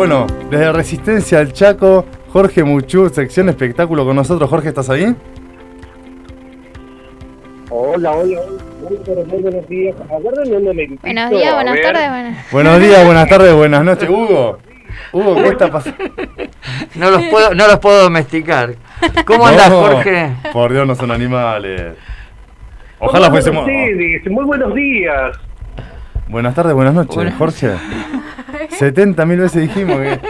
Bueno, desde Resistencia al Chaco, Jorge Muchut, sección espectáculo con nosotros. Jorge, ¿estás ahí?
Hola, hola, hola. Muy buenos, días. Agarren un momentito,
Buenos días, buenas tardes, buenas.
Buenos días, buenas tardes, buenas noches. Hugo, Hugo, ¿qué está pasando?
No los puedo, no los puedo domesticar. ¿Cómo andás,
No,
Jorge?
Por Dios, no son animales. Ojalá
Muy
fuésemos.
buenos días, Muy buenos días.
Buenas tardes, buenas noches,
Buenas-
Jorge. 70 mil veces dijimos que.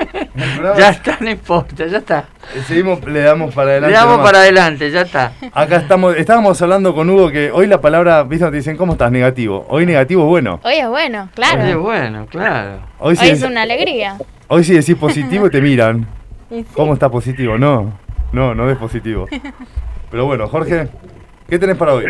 Ya está, no importa, ya está.
Seguimos, le damos para
Le
adelante.
damos
nomás.
para adelante, ya está.
Acá estamos, estábamos hablando con Hugo que hoy la palabra, viste, te dicen, ¿cómo estás? Negativo. Hoy negativo es bueno.
Hoy es bueno, claro.
bueno, claro.
Hoy
Hoy
sí,
es una alegría.
hoy sí decís positivo te miran.
Y sí.
¿Cómo está positivo? No, no, no es positivo. Pero bueno, Jorge, ¿qué tenés para hoy?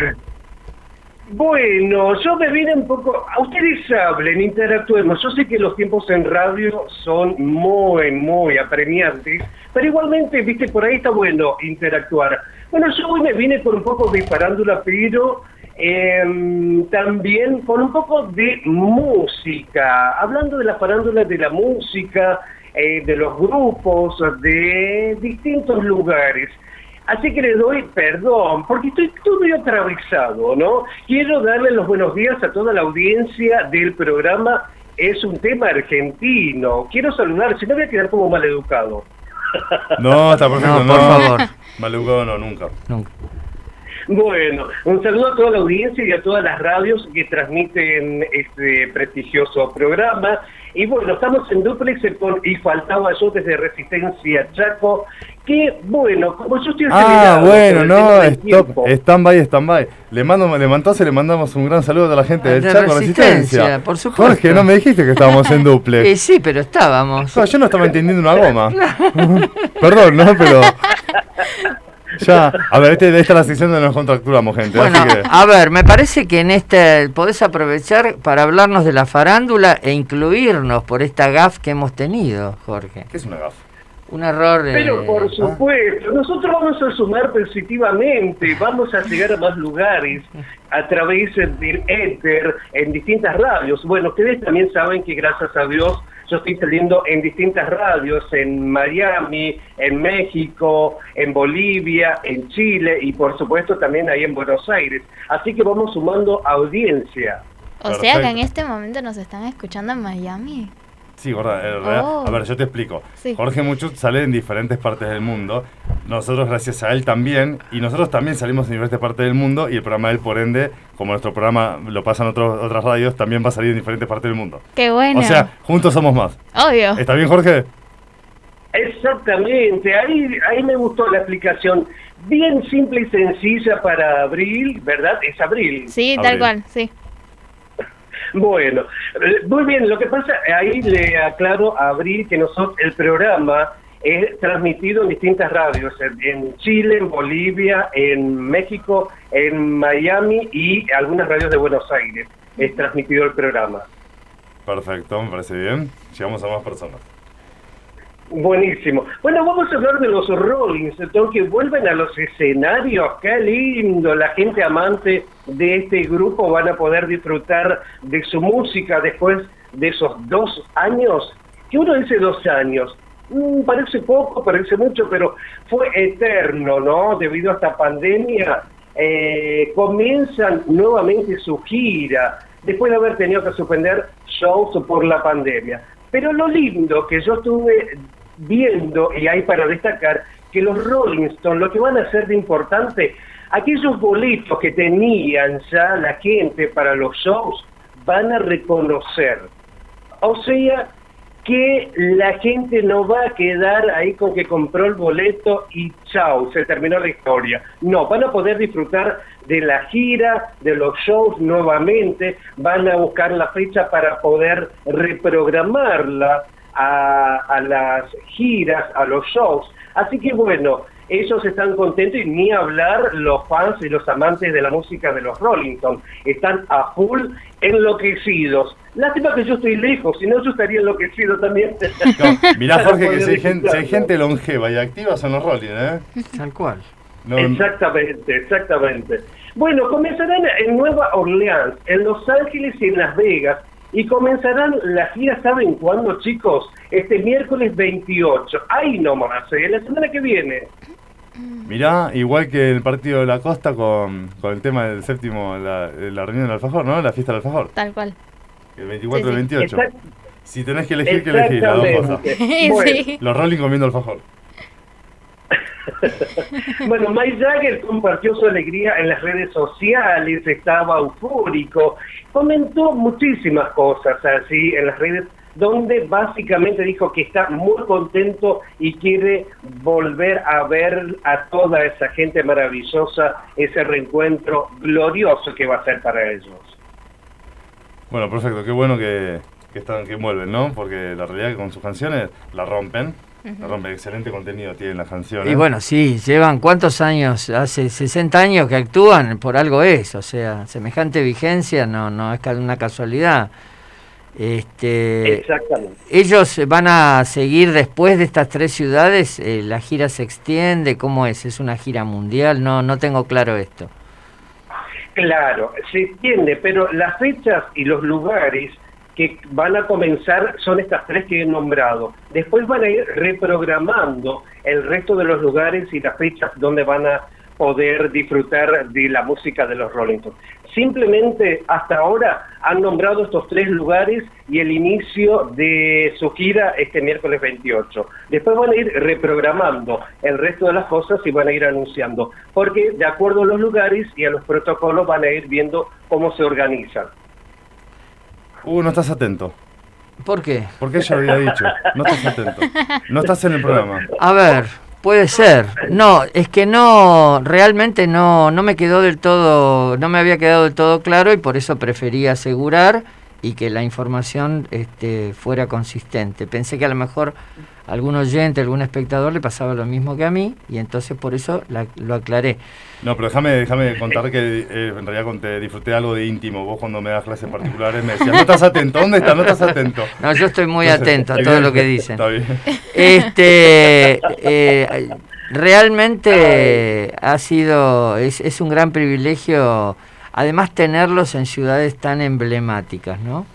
Bueno, yo me vine un poco. A ustedes hablen, interactuemos. Yo sé que los tiempos en radio son muy, muy apremiantes, pero igualmente, viste, por ahí está bueno interactuar. Bueno, yo hoy me vine con un poco de farándula, pero em, también con un poco de música. Hablando de la farándula de la música, eh, de los grupos, de distintos lugares. Así que le doy perdón, porque estoy todo atravesado, ¿no? Quiero darle los buenos días a toda la audiencia del programa es un tema argentino. Quiero saludar, si no voy a quedar como maleducado.
No, está perfecto.
No, por favor.
Maleducado no, nunca.
Nunca.
Bueno, un saludo a toda la audiencia y a todas las radios que transmiten este prestigioso programa. Y bueno, estamos en duplex con Y Faltaba Yo desde Resistencia Chaco, que bueno, como yo estoy
Ah, bueno, no, stop,
tiempo,
stand-by, stand-by. Le mando, le entonces le mandamos un gran saludo a la gente del
De
Chaco
Resistencia,
Resistencia.
por supuesto.
Jorge, no me dijiste que estábamos en
Eh,
duplex.
sí, pero estábamos.
No, yo no estaba entendiendo una goma. Perdón, ¿no? Pero... Ya, a ver, este, esta es la sección donde nos contracturamos, gente.
Bueno,
así que...
a ver, me parece que en este podés aprovechar para hablarnos de la farándula e incluirnos por esta gaf que hemos tenido, Jorge.
¿Qué es una gafa?
Un error. eh,
Pero por supuesto, nosotros vamos a sumar positivamente, vamos a llegar a más lugares a través del éter en distintas radios. Bueno, ustedes también saben que gracias a Dios yo estoy saliendo en distintas radios, en Miami, en México, en Bolivia, en Chile y por supuesto también ahí en Buenos Aires. Así que vamos sumando audiencia.
O sea que en este momento nos están escuchando en Miami.
Sí, gorda, en realidad-
Oh.
a ver, yo te explico.
Sí.
Jorge Muchut sale en diferentes partes del mundo, nosotros gracias a él también, y nosotros también salimos en diferentes partes del mundo, y el programa de él, por ende, como nuestro programa lo pasan otros, otras radios, también va a salir en diferentes partes del mundo.
Qué bueno.
O sea, juntos somos más.
Obvio.
¿Está bien, Jorge?
Exactamente, ahí, ahí me gustó la explicación. Bien simple y sencilla para abril, ¿verdad? Es abril.
Sí,
Abril.
tal cual, sí.
Bueno, eh, muy bien, lo que pasa, ahí le aclaro a Abril que nosotros, el programa es transmitido en distintas radios, en- Chile, en Bolivia, en México, en Miami y algunas radios de Buenos Aires. Es transmitido el programa.
Perfecto, me parece bien. Llegamos a más personas.
Buenísimo. Bueno, vamos a hablar de los Rolling Stones que vuelven a los escenarios. Qué lindo. La gente amante de este grupo van a poder disfrutar de su música después de esos dos años. Que uno dice dos años. Mm, parece poco, parece mucho, pero fue eterno, ¿no? Debido a esta pandemia. eh, comienzan nuevamente su gira después de haber tenido que suspender shows por la pandemia. Pero lo lindo que yo estuve viendo, y hay para destacar, que los Rolling Stones lo que van a hacer de importante, aquellos boletos que tenían ya la gente para los shows, van a reconocer. O sea, que la gente no va a quedar ahí con que compró el boleto y chao, se terminó la historia. No, van a poder disfrutar de la gira, de los shows nuevamente, van a buscar la fecha para poder reprogramarla a, a las giras, a los shows. Así que bueno, ellos están contentos y ni hablar los fans y los amantes de la música de los Rolling Stones. Están a full enloquecidos. Lástima que yo estoy lejos, si no yo estaría enloquecido también.
No, mirá, Jorge, que si hay, gente, si hay
disfrutarlo.
gente longeva y activa son los Rolling, ¿eh?
Tal cual.
No,
Exactamente, exactamente. Bueno, comenzarán en Nueva Orleans, en Los Ángeles y en Las Vegas. Y comenzarán la gira, ¿saben cuándo, chicos? Este miércoles 28. Ahí nomás, ¿eh? la semana que viene.
Mirá, igual que el partido de la costa con, con el tema del séptimo, la, la reunión del alfajor, ¿no? La fiesta del alfajor.
Tal cual.
El 24 y
Sí,
el
sí.
28.
Exact-
Si tenés que elegir, que elegir las dos cosas.
Bueno.
Los Rolling comiendo alfajor.
Bueno, Mike Jagger compartió su alegría en las redes sociales, estaba eufórico, comentó muchísimas cosas así en las redes, donde básicamente dijo que está muy contento y quiere volver a ver a toda esa gente maravillosa, ese reencuentro glorioso que va a ser para ellos.
Bueno, perfecto, qué bueno que, que están, que vuelven, ¿no? Porque la realidad es que con sus canciones la rompen. Excelente contenido tienen las canciones.
Y bueno, sí, llevan cuántos años, hace 60 años que actúan, por algo es, o sea, semejante vigencia no, no es una casualidad. Este,
Exactamente.
ellos van a seguir después de estas tres ciudades, eh, la gira se extiende, ¿cómo es? ¿Es una gira mundial? No, no tengo claro esto.
Claro, se entiende, pero las fechas y los lugares que van a comenzar son estas tres que he nombrado. Después van a ir reprogramando el resto de los lugares y las fechas donde van a poder disfrutar de la música de los Rolling Stones. simplemente hasta ahora han nombrado estos tres lugares y el inicio de su gira este miércoles 28. Después van a ir reprogramando el resto de las cosas y van a ir anunciando, porque de acuerdo a los lugares y a los protocolos van a ir viendo cómo se organizan.
Uh, no estás atento.
¿Por qué?
Porque ella había dicho, no estás atento. No estás en el programa.
A ver, puede ser. No, es que no, realmente no, no me quedó del todo, no me había quedado del todo claro y por eso preferí asegurar y que la información este, fuera consistente. Pensé que a lo mejor algún oyente, algún espectador le pasaba lo mismo que a mí y entonces por eso la- lo aclaré.
No, pero déjame, déjame contar que eh, en realidad conté, disfruté algo de íntimo. Vos cuando me das clases particulares me decías, no estás atento, ¿dónde estás? No estás atento.
No, yo estoy muy
Entonces,
atento a todo lo que dicen.
Está bien.
Este, eh, realmente ha sido, es, es un gran privilegio, además tenerlos en ciudades tan emblemáticas, ¿no?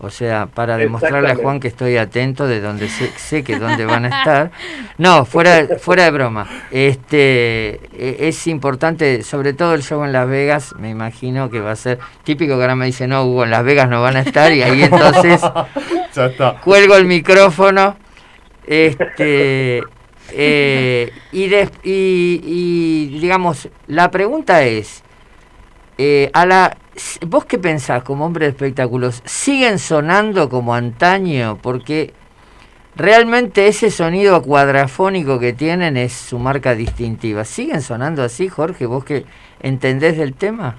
O sea, para demostrarle a. Juan que estoy atento de donde sé, sé que dónde van a estar. No, fuera, fuera de broma. Este, e- es importante, sobre todo el show en Las Vegas, me imagino que va a ser típico que ahora me dicen, no, Hugo, en Las Vegas no van a estar y ahí entonces
Ya está.
cuelgo el micrófono este eh, y, des- y, y, digamos la pregunta es eh, a la vos qué pensás como hombre de espectáculos siguen sonando como antaño porque realmente ese sonido cuadrafónico que tienen es su marca distintiva. Siguen sonando así Jorge vos que entendés del tema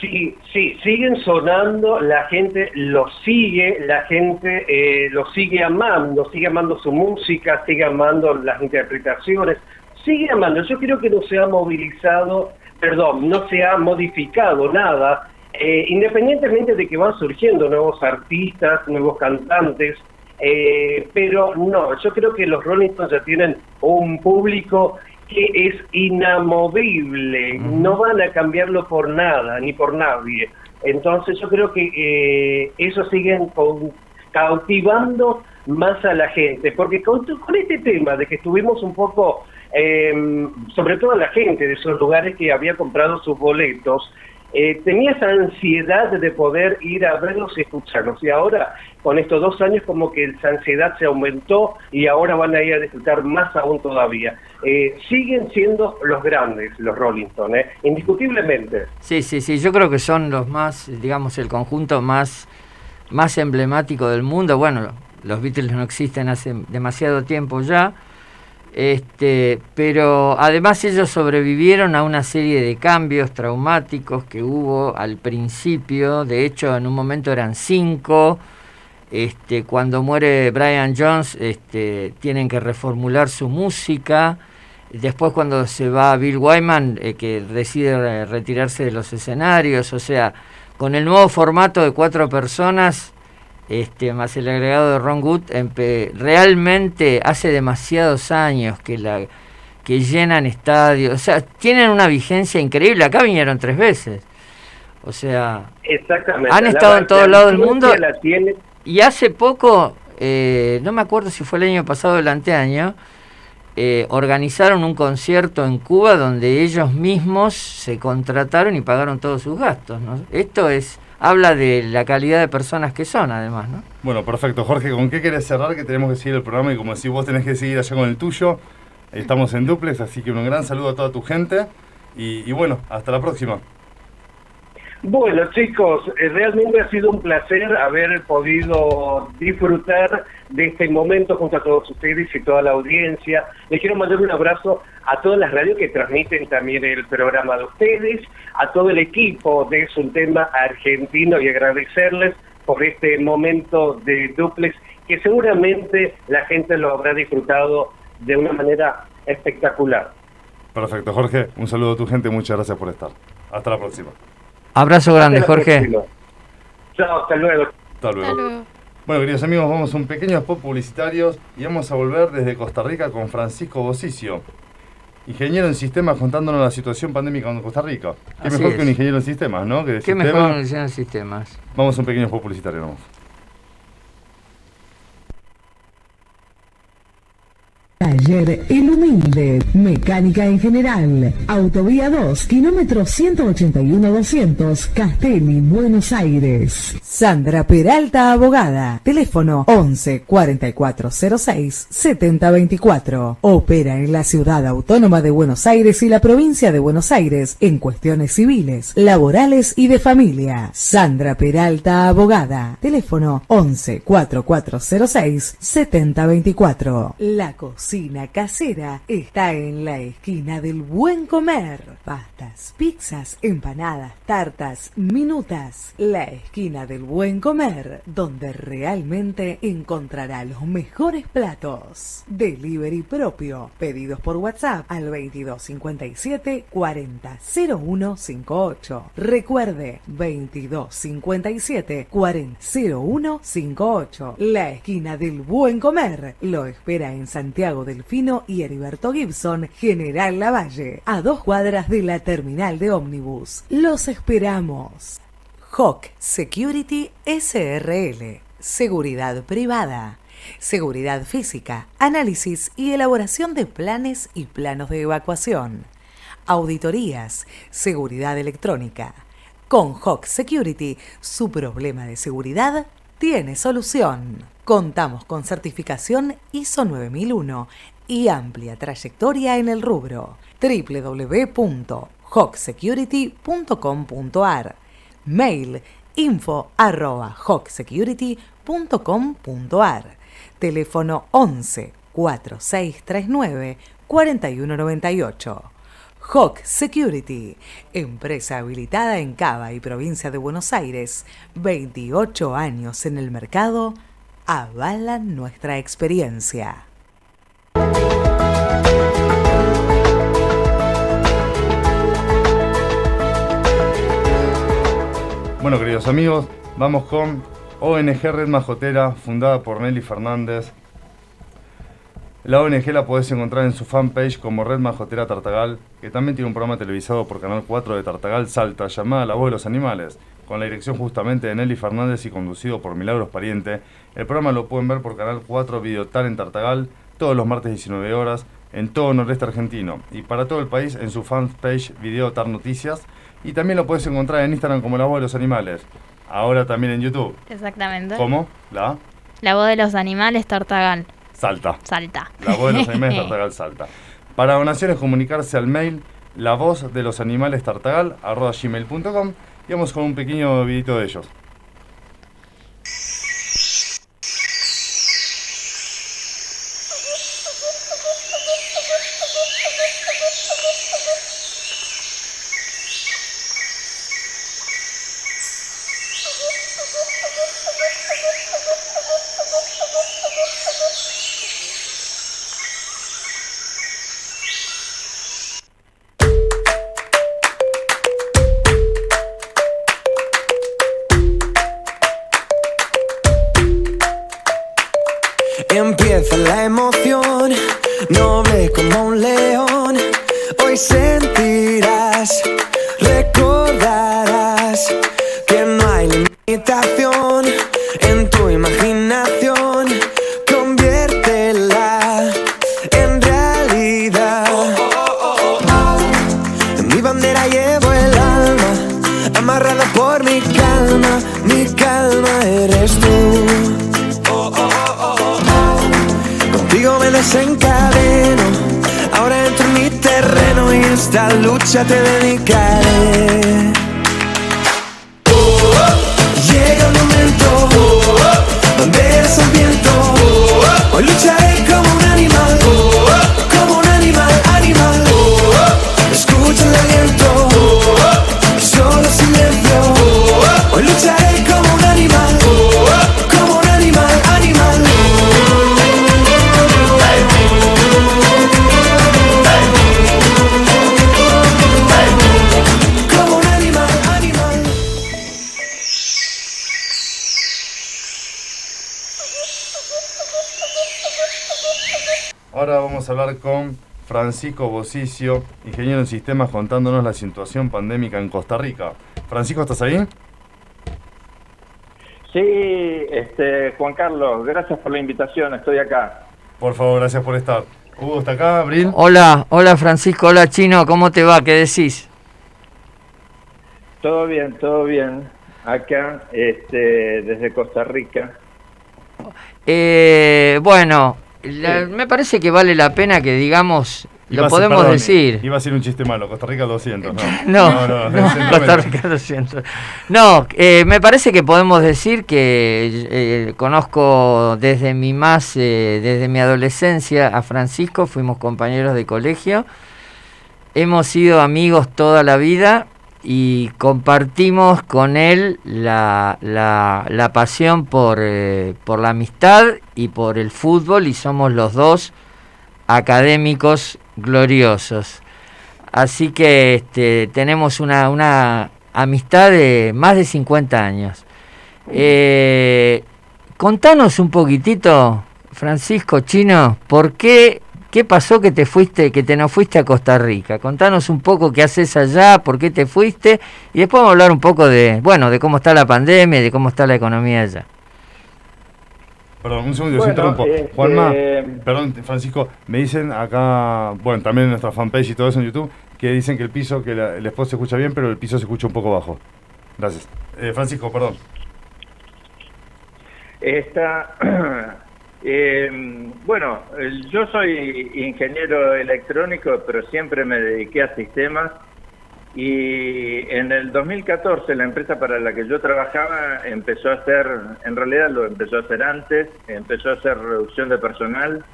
Sí, sí, siguen sonando, la gente lo sigue, la gente eh, lo sigue amando, sigue amando su música, sigue amando las interpretaciones, sigue amando. Yo creo que no se ha movilizado, perdón, no se ha modificado nada, eh, independientemente de que van surgiendo nuevos artistas, nuevos cantantes, eh, pero no, yo creo que los Rolling Stones ya tienen un público que es inamovible, no van a cambiarlo por nada, ni por nadie. Entonces yo creo que eh, eso siguen con- cautivando más a la gente, porque con, con este tema de que estuvimos un poco, eh, sobre todo la gente de esos lugares que había comprado sus boletos, eh, tenía esa ansiedad de poder ir a verlos y escucharlos. Y ahora, con estos dos años, como que esa ansiedad se aumentó y ahora van a ir a disfrutar más aún todavía. Eh, siguen siendo los grandes, los Rolling Stones, indiscutiblemente.
Sí, sí, sí, yo creo que son los más, digamos, el conjunto más, más emblemático del mundo. Bueno, los Beatles no existen hace demasiado tiempo ya, este, pero además ellos sobrevivieron a una serie de cambios traumáticos que hubo al principio. De hecho, en un momento eran cinco. Este, cuando muere Brian Jones, este, tienen que reformular su música. Después cuando se va Bill Wyman, eh, que decide retirarse de los escenarios, o sea, con el nuevo formato de cuatro personas, este, más el agregado de Ron Good, realmente hace demasiados años que la que llenan estadios, o sea, tienen una vigencia increíble. Acá vinieron tres veces, o sea,
Exactamente.
Han
La-
estado en
la
todos lados del mundo.
La tiene,
y hace poco, eh, no me acuerdo si fue el año pasado o el anteaño, eh, organizaron un concierto en Cuba donde ellos mismos se contrataron y pagaron todos sus gastos. ¿no? Esto es habla de la calidad de personas que son, además, ¿no?
Bueno, perfecto. Jorge, ¿con qué querés cerrar? Que tenemos que seguir el programa y como decís, vos tenés que seguir allá con el tuyo. Estamos en duplex, así que un gran saludo a toda tu gente. Y, y bueno, hasta la próxima.
Bueno, chicos, eh, realmente ha sido un placer haber podido disfrutar de este momento junto a todos ustedes y toda la audiencia. Les quiero mandar un abrazo a todas las radios que transmiten también el programa de ustedes, a todo el equipo de Es un tema argentino y agradecerles por este momento de duplex que seguramente la gente lo habrá disfrutado de una manera espectacular.
Perfecto, Jorge. Un saludo a tu gente. Muchas gracias por estar. Hasta la próxima.
Abrazo grande, Jorge.
Chao, hasta luego.
Hasta luego.
Hasta luego.
Bueno, queridos amigos, vamos a un pequeño spot publicitarios y vamos a volver desde Costa Rica con Francisco Bocicio, ingeniero en sistemas, contándonos la situación pandémica en Costa Rica. Qué
Así
mejor
es.
que un ingeniero en sistemas, ¿no? Que de
Qué
sistema.
mejor organización de sistemas.
Vamos a un pequeño spot publicitario, vamos.
Taller El Humilde, mecánica en general, Autovía 2, kilómetro 181-200, Castelli, Buenos Aires. Sandra Peralta, abogada, teléfono 11 4406 7024. Opera en la Ciudad Autónoma de Buenos Aires y la provincia de Buenos Aires en cuestiones civiles, laborales y de familia. Sandra Peralta, abogada, teléfono 11 4406 7024. La cosa cocina casera está en la esquina del buen comer. Pastas, pizzas, empanadas, tartas, minutas. La esquina del buen comer, donde realmente encontrará los mejores platos. Delivery propio. Pedidos por WhatsApp al 2257 40 0158. Recuerde 2257 40 0158. La esquina del buen comer lo espera en Santiago Delfino y Heriberto Gibson, General Lavalle, a dos cuadras de la terminal de ómnibus. Los esperamos. Hawk Security SRL. Seguridad privada. Seguridad física, análisis y elaboración de planes y planos de evacuación. Auditorías, seguridad electrónica. Con Hawk Security, su problema de seguridad tiene solución. Contamos con certificación ISO 9001 y amplia trayectoria en el rubro. www.hogsecurity.com.ar Mail info Teléfono 11 4639 4198. Hawk Security, empresa habilitada en Cava y provincia de Buenos Aires, 28 años en el mercado avalan nuestra experiencia.
Bueno, queridos amigos, vamos con ONG Red Majotera, fundada por Nelly Fernández. La ONG la podés encontrar en su fanpage como Red Majotera Tartagal, que también tiene un programa televisado por Canal 4 de Tartagal Salta, llamada La Voz de los Animales, con la dirección justamente de Nelly Fernández y conducido por Milagros Pariente. El programa lo pueden ver por Canal 4 Videotal en Tartagal todos los martes 19 horas en todo noreste argentino y para todo el país en su fanpage Videotar Noticias y también lo puedes encontrar en Instagram como La Voz de los Animales. Ahora también en YouTube.
Exactamente.
¿Cómo? La
La Voz de los Animales Tartagal.
Salta.
Salta.
La Voz de los Animales Tartagal Salta. Para donaciones comunicarse al mail la voz de los animales tartagal arroba gmail.com y vamos con un pequeño videito de ellos. Francisco Bosicio, ingeniero en sistemas, contándonos la situación pandémica en Costa Rica. Francisco, ¿estás ahí?
Sí, este, Juan Carlos, gracias por la invitación, estoy acá.
Por favor, gracias por estar. Hugo, ¿está acá, Abril?
Hola, hola Francisco, hola Chino, ¿cómo te va? ¿Qué decís?
Todo bien, todo bien. Acá, este, desde Costa Rica.
Eh, bueno, la- me parece que vale la pena que digamos,
Iba
lo
ser-
podemos decir.
Iba a ser un chiste malo, Costa Rica 200, no.
No, no,
no,
Costa Rica lo siento. No, eh, me parece que podemos decir que eh, conozco desde mi más, eh, desde mi adolescencia a Francisco, fuimos compañeros de colegio, hemos sido amigos toda la vida y compartimos con él la, la, la pasión por, eh, por la amistad y por el fútbol y somos los dos académicos gloriosos. Así que este, tenemos una, una amistad de más de 50 años. Eh, contanos un poquitito, Francisco Chino, ¿por qué, qué pasó que te fuiste, que te no fuiste a Costa Rica? Contanos un poco qué haces allá, por qué te fuiste, y después vamos a hablar un poco de, bueno, de cómo está la pandemia, y de cómo está la economía allá.
Perdón, un segundo,
Bueno,
interrumpo.
este-
Juanma, perdón, Francisco, me dicen acá, bueno, también en nuestra fanpage y todo eso en YouTube, que dicen que el piso, que la- el spot se escucha bien, pero el piso se escucha un poco bajo. Gracias. Eh, Francisco, perdón.
Está, eh, bueno, yo soy ingeniero electrónico, pero siempre me dediqué a sistemas. Y en el 2014 la empresa para la que yo trabajaba empezó a hacer, en realidad lo empezó a hacer antes, empezó a hacer reducción de personal.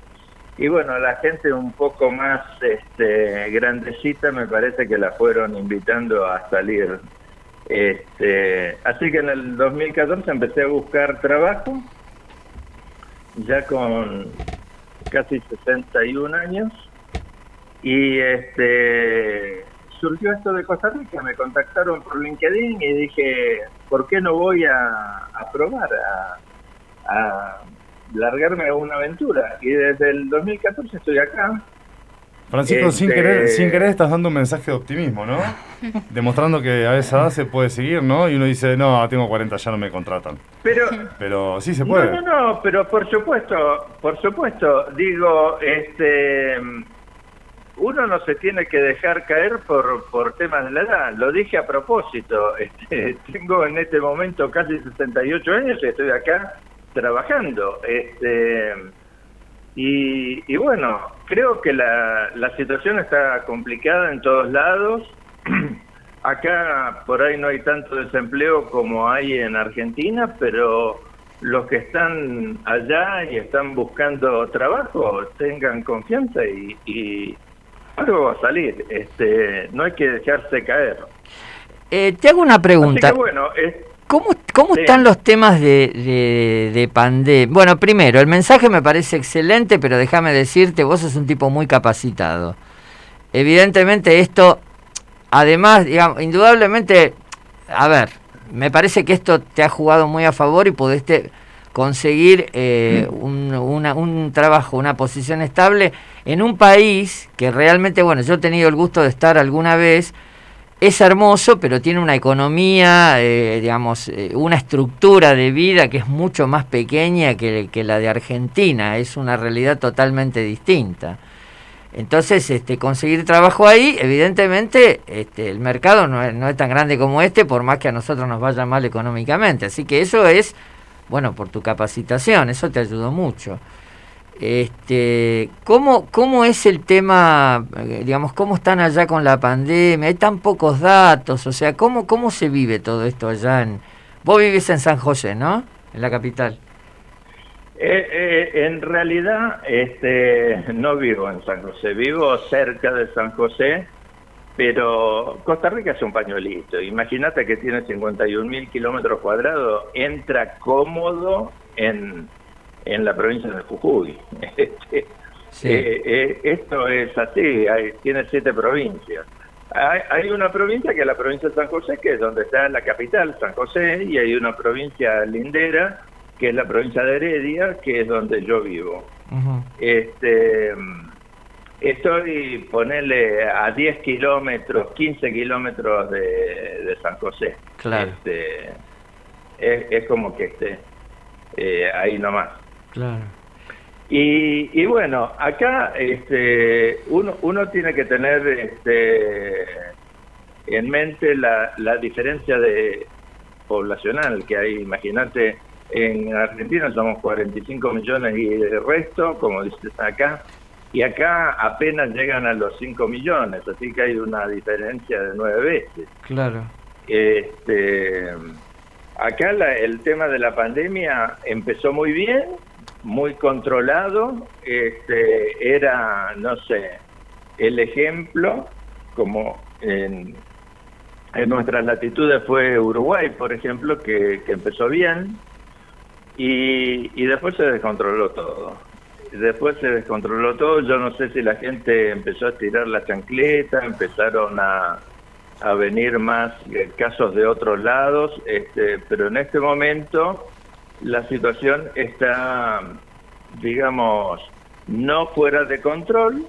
Y bueno, la gente un poco más este, grandecita me parece que la fueron invitando a salir. Este, así que en el 2014 empecé a buscar trabajo, ya con casi 61 años, y este, surgió esto de Costa Rica, me contactaron por LinkedIn y dije, ¿por qué no voy a, a probar, a, a largarme a una aventura? Y desde el 2014 estoy acá.
Francisco, sin,
Este-
querer, sin querer estás dando un mensaje de optimismo, ¿no? Demostrando que a esa edad se puede seguir, ¿no? Y uno dice, no, tengo 40, ya no me contratan.
Pero,
Pero sí se puede.
No, no, no, pero por supuesto, por supuesto, digo, este, uno no se tiene que dejar caer por, por temas de la edad. Lo dije a propósito. Este, tengo en este momento casi 68 años y estoy acá trabajando. Este, y, y bueno, creo que la, la situación está complicada en todos lados. Acá por ahí no hay tanto desempleo como hay en Argentina, pero los que están allá y están buscando trabajo tengan confianza y, y algo va a salir. Este, no hay que dejarse caer.
Eh, te hago una pregunta.
Así que bueno, es,
¿Cómo, cómo están los temas de, de, de pandemia? Bueno, primero, el mensaje me parece excelente, pero déjame decirte, vos sos un tipo muy capacitado. Evidentemente esto, además, digamos, indudablemente, a ver, me parece que esto te ha jugado muy a favor y pudiste conseguir eh, un, una- un trabajo, una posición estable en un país que realmente, bueno, yo he tenido el gusto de estar alguna vez, es hermoso, pero tiene una economía, eh, digamos, eh, una estructura de vida que es mucho más pequeña que, que la de Argentina, es una realidad totalmente distinta. Entonces, este, conseguir trabajo ahí, evidentemente, este, el mercado no es, no es tan grande como este, por más que a nosotros nos vaya mal económicamente. Así que eso es, bueno, por tu capacitación, eso te ayudó mucho. Este, ¿cómo, ¿Cómo es el tema, eh, digamos, cómo están allá con la pandemia? Hay tan pocos datos, o sea, ¿cómo, cómo se vive todo esto allá en... Vos vivís en San José, ¿no? En la capital.
Eh, eh, en realidad, este, no vivo en San José, vivo cerca de San José, pero Costa Rica es un pañuelito. Imagínate que tiene 51 mil kilómetros cuadrados, entra cómodo en, en la provincia de Jujuy. Este,
Sí.
eh, eh, esto es así, hay- tiene siete provincias. Hay, hay una provincia que es la provincia de San José, que es donde está la capital, San José, y hay una provincia lindera, que es la provincia de Heredia, que es donde yo vivo. Este, estoy, ponerle a 10 kilómetros, 15 kilómetros de, de San José.
Claro.
Este, es, es como que esté eh, ahí nomás.
Claro.
Y, y bueno, acá este, uno, uno tiene que tener este, en mente la, la diferencia de poblacional que hay. Imagínate, en Argentina somos 45 millones y el resto, como dices acá, y acá apenas llegan a los 5 millones, así que hay una diferencia de nueve veces.
Claro.
Este, acá la- el tema de la pandemia empezó muy bien, muy controlado, este, era, no sé, el ejemplo, como en, nuestras latitudes fue Uruguay, por ejemplo, que, que empezó bien y, y después se descontroló todo. Después se descontroló todo, yo no sé si la gente empezó a tirar la chancleta, empezaron a, a venir más eh, casos de otros lados, este, pero en este momento la situación está, digamos, no fuera de control.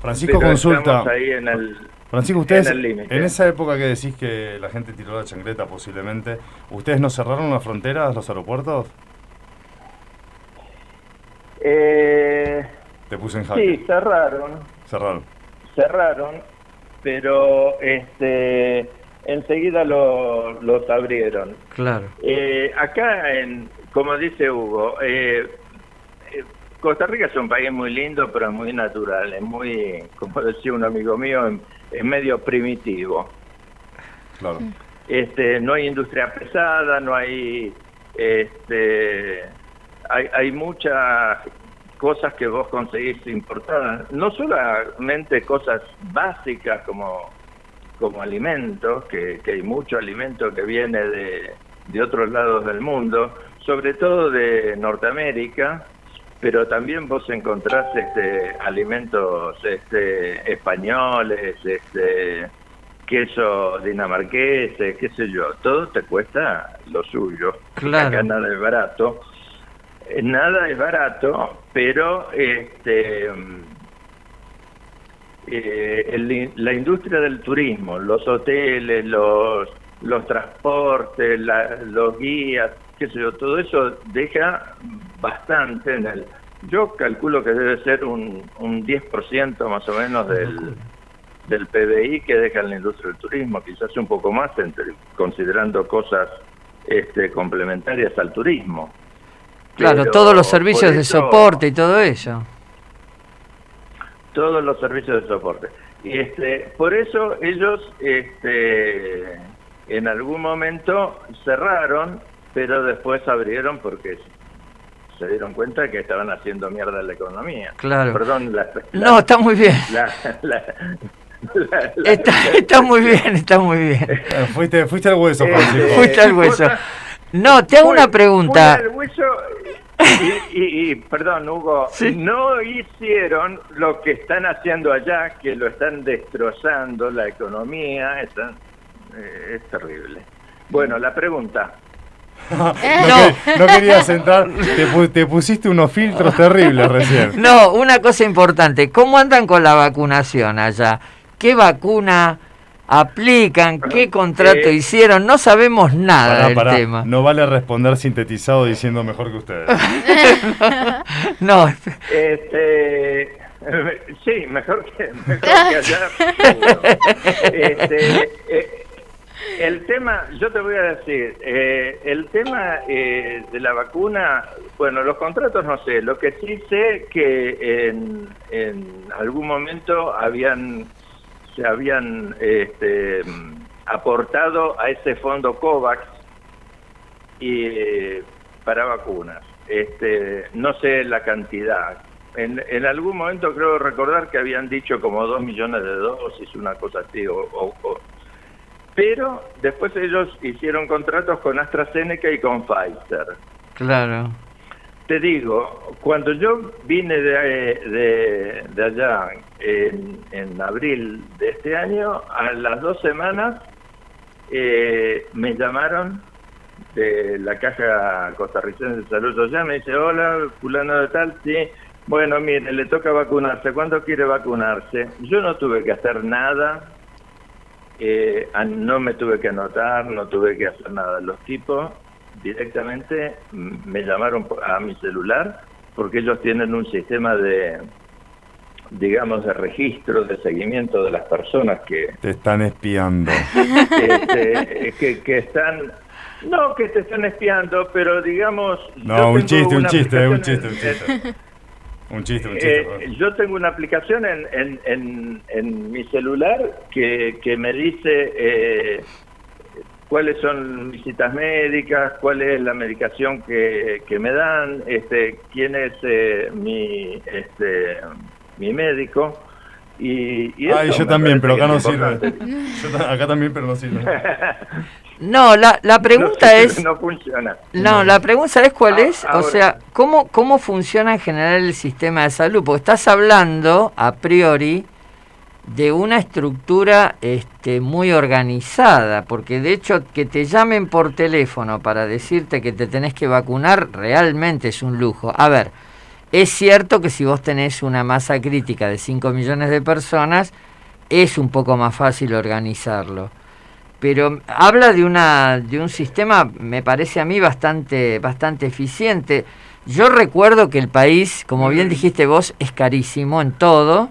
Francisco,
pero
consulta.
ahí en el,
Francisco, ustedes,
en el límite.
en esa época que decís que la gente tiró la chancleta posiblemente, ¿ustedes no cerraron las fronteras, los aeropuertos?
Eh,
Te puse en jaque.
sí, cerraron,
Cerraron.
cerraron, pero este enseguida lo- los abrieron.
Claro.
Eh, acá, en, como dice Hugo, eh, eh, Costa Rica es un país muy lindo, pero muy natural, es muy, como decía un amigo mío, es- es medio primitivo.
Claro.
Este, no hay industria pesada, no hay, este, hay, hay muchas cosas que vos conseguís importadas, no solamente cosas básicas como, como alimentos, que, que hay mucho alimento que viene de, de otros lados del mundo, sobre todo de Norteamérica, pero también vos encontrás este, alimentos este, españoles, este, queso dinamarqués, qué sé yo, todo te cuesta lo suyo.
Claro.
Acá nada es barato. Eh, Nada es barato, pero este eh, el- la industria del turismo, los hoteles, los, los transportes, la- los guías, qué sé yo, todo eso deja bastante en el... Yo calculo que debe ser un, un 10% más o menos del, del PBI que deja en la industria del turismo, quizás un poco más, entre- considerando cosas este, complementarias al turismo.
Claro,
Pero
todos los servicios de soporte y todo eso.
Todos los servicios de soporte. Y este, por eso ellos este, en algún momento cerraron, pero después abrieron porque se dieron cuenta que estaban haciendo mierda la economía.
Claro.
Perdón, la, la-
No, está muy bien.
la- la- la- la-
Está, está muy bien, está muy bien.
Fuiste, fuiste al hueso,
Eh,
Francisco.
Fuiste al hueso. No, te hago una pregunta.
fui al hueso y, y- y, perdón, Hugo,
Sí.
no hicieron lo que están haciendo allá, que lo están destrozando la economía, están- eh, es terrible. Bueno, la pregunta.
No, que- no querías entrar, te, te pusiste unos filtros terribles recién.
No, una cosa importante. ¿Cómo andan con la vacunación allá? ¿Qué vacuna aplican? ¿Qué contrato
Eh,
hicieron? No sabemos nada
Pará,
del
pará,
tema.
No vale responder sintetizado diciendo mejor que ustedes.
No,
Este, sí, mejor que, mejor que allá. Este, eh, el tema, yo te voy a decir, eh, el tema eh, de la vacuna, bueno, los contratos no sé, lo que sí sé que en, en algún momento habían se habían este, aportado a ese fondo COVAX y para vacunas. Este, no sé la cantidad. En, en algún momento creo recordar que habían dicho como dos millones de dosis, una cosa así. O, o- o- Pero después ellos hicieron contratos con AstraZeneca y con Pfizer.
claro.
Te digo, cuando yo vine de, de, de allá en, en abril de este año, a las dos semanas eh, me llamaron de la Caja Costarricense de Salud Social, me dice, hola, fulano de tal, sí, bueno, mire, le toca vacunarse, ¿cuándo quiere vacunarse? Yo no tuve que hacer nada, eh, no me tuve que anotar, no tuve que hacer nada. Los tipos directamente me llamaron a mi celular porque ellos tienen un sistema de, digamos, de registro, de seguimiento de las personas que,
Te están espiando.
este, que, que están, no que te están espiando, pero digamos...
No, un chiste, un chiste, un chiste, un
en-
chiste. Un chiste, un chiste.
Yo tengo una aplicación en, en, en, en mi celular que, que me dice eh, cuáles son mis citas médicas, cuál es la medicación que, que me dan, este, quién es eh, mi, este, mi médico. Y, y
Ay,
eso
yo también, pero acá no sirve. Yo acá también, pero no sirve.
No, la, la pregunta
No,
es...
No funciona.
No, la pregunta es cuál
Ah,
es, o sea, ¿cómo, ¿cómo funciona en general el sistema de salud? Porque estás hablando, a priori, de una estructura este, muy organizada, porque de hecho que te llamen por teléfono para decirte que te tenés que vacunar realmente es un lujo. A ver, es cierto que si vos tenés una masa crítica de 5 millones de personas, es un poco más fácil organizarlo. Pero habla de una de un sistema me parece a mí bastante bastante eficiente. Yo recuerdo que el país como bien dijiste vos es carísimo en todo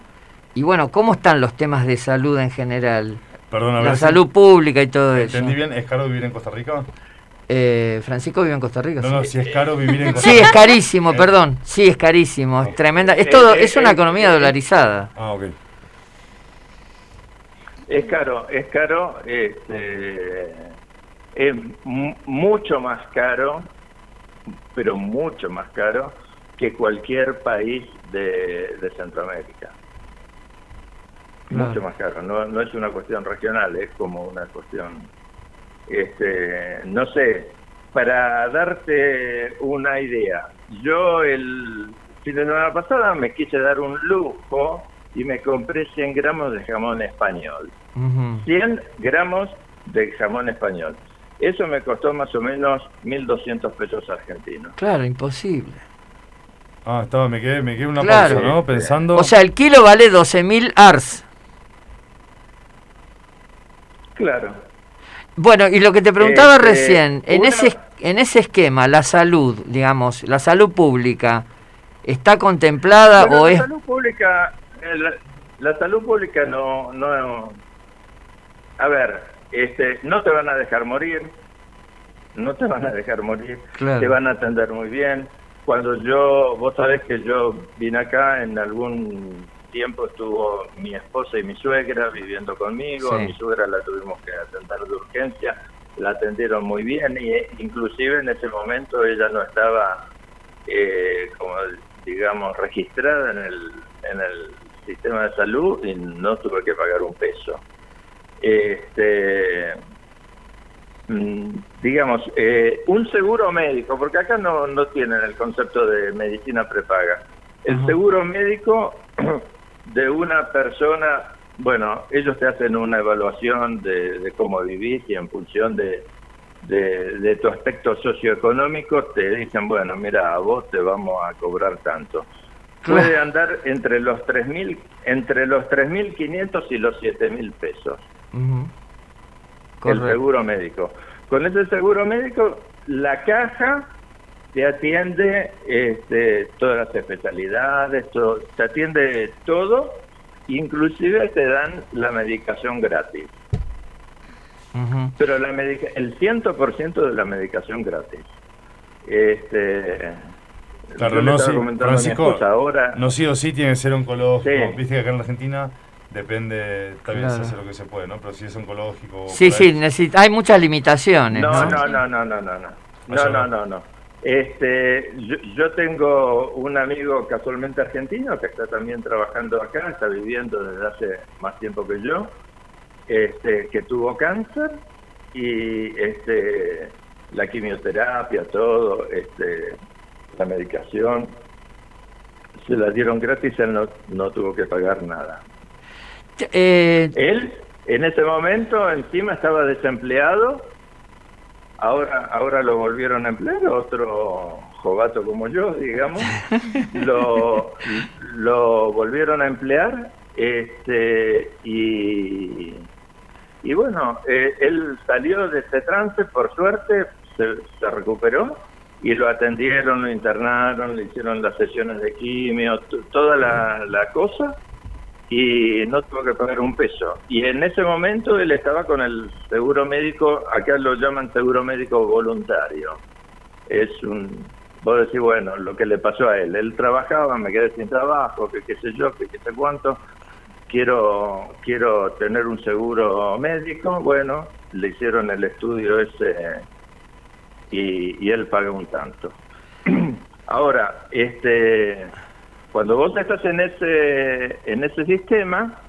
y bueno cómo están los temas de salud en general
Perdón, a
la
si-
salud pública y todo eso
¿Entendí bien? ¿Es caro vivir en Costa Rica?
Eh, Francisco vive en Costa Rica
No, no,
sí.
si es caro vivir en Costa
Sí, es carísimo,
Eh,
perdón. Sí, es carísimo, es tremenda. Es todo, es una economía dolarizada.
Ah, ok.
Es caro, es caro, este, es mu- mucho más caro, pero mucho más caro que cualquier país de, de Centroamérica.
Claro.
Mucho más caro, no, no es una cuestión regional, es como una cuestión, este, no sé, para darte una idea, yo el fin de semana pasada me quise dar un lujo y me compré 100 gramos de jamón español.
Ujú.
100 gramos de jamón español. Eso me costó más o menos 1.200 pesos argentinos.
Claro, imposible.
Ah, estaba, me quedé, me quedé una
Claro.
pausa, ¿no? Pensando.
O sea, el kilo vale 12.000 ars.
Claro.
Bueno, y lo que te preguntaba
Este,
recién, en
una-
ese en ese esquema, la salud, digamos, la salud pública, ¿está contemplada
Bueno,
o
la
es
salud pública, eh, la, la salud pública no, no, a ver, este, no te van a dejar morir, no te van a dejar morir,
Claro.
te van a atender muy bien. Cuando yo, vos sabés que yo vine acá, en algún tiempo estuvo mi esposa y mi suegra viviendo conmigo,
Sí.
mi suegra la tuvimos que atender de urgencia, la atendieron muy bien y eh, inclusive en ese momento ella no estaba eh, como digamos registrada en el, en el sistema de salud y no tuve que pagar un peso. Este, mm, digamos, eh, un seguro médico, porque acá no, no tienen el concepto de medicina prepaga. El seguro médico de una persona, bueno, ellos te hacen una evaluación de, de cómo vivís y en función de, de, de tu aspecto socioeconómico te dicen, bueno, mira, a vos te vamos a cobrar tanto. Puede andar entre los 3.000 entre los 3.500 y los 7.000 pesos
Ujú.
el seguro médico. Con ese seguro médico, la caja te atiende este, todas las especialidades, todo, te atiende todo, inclusive te dan la medicación gratis. Pero la medica el 100% de la medicación gratis. Este,
Claro, no, sí, Francisco,
ahora,
no sí o sí tiene que ser oncológico.
Sí.
Viste que acá en la Argentina depende, también se
Claro.
hace lo que se puede, ¿no? Pero si es oncológico...
Sí, sí, necesita, hay muchas limitaciones, ¿no?
No, no, no, no, no, no, no. No, no, no. Este, yo, yo tengo un amigo casualmente argentino que está también trabajando acá, está viviendo desde hace más tiempo que yo, este, que tuvo cáncer y este, la quimioterapia, todo, este, la medicación, se la dieron gratis, él no, no tuvo que pagar nada.
Eh,
Él, en ese momento, encima estaba desempleado. Ahora, ahora lo volvieron a emplear, otro jovato como yo, digamos. lo, lo volvieron a emplear. Este, y, y bueno, eh, él salió de ese trance, por suerte, se, se recuperó y lo atendieron, lo internaron, le hicieron las sesiones de quimio, toda la, la cosa y no tuvo que pagar un peso. Y en ese momento él estaba con el seguro médico, acá lo llaman seguro médico voluntario. Es un, vos decís, bueno, lo que le pasó a él, él trabajaba, me quedé sin trabajo, que qué sé yo, que qué sé cuánto, quiero, quiero tener un seguro médico, bueno, le hicieron el estudio ese y, y él paga un tanto. Ahora, este cuando vos estás en ese, en ese sistema,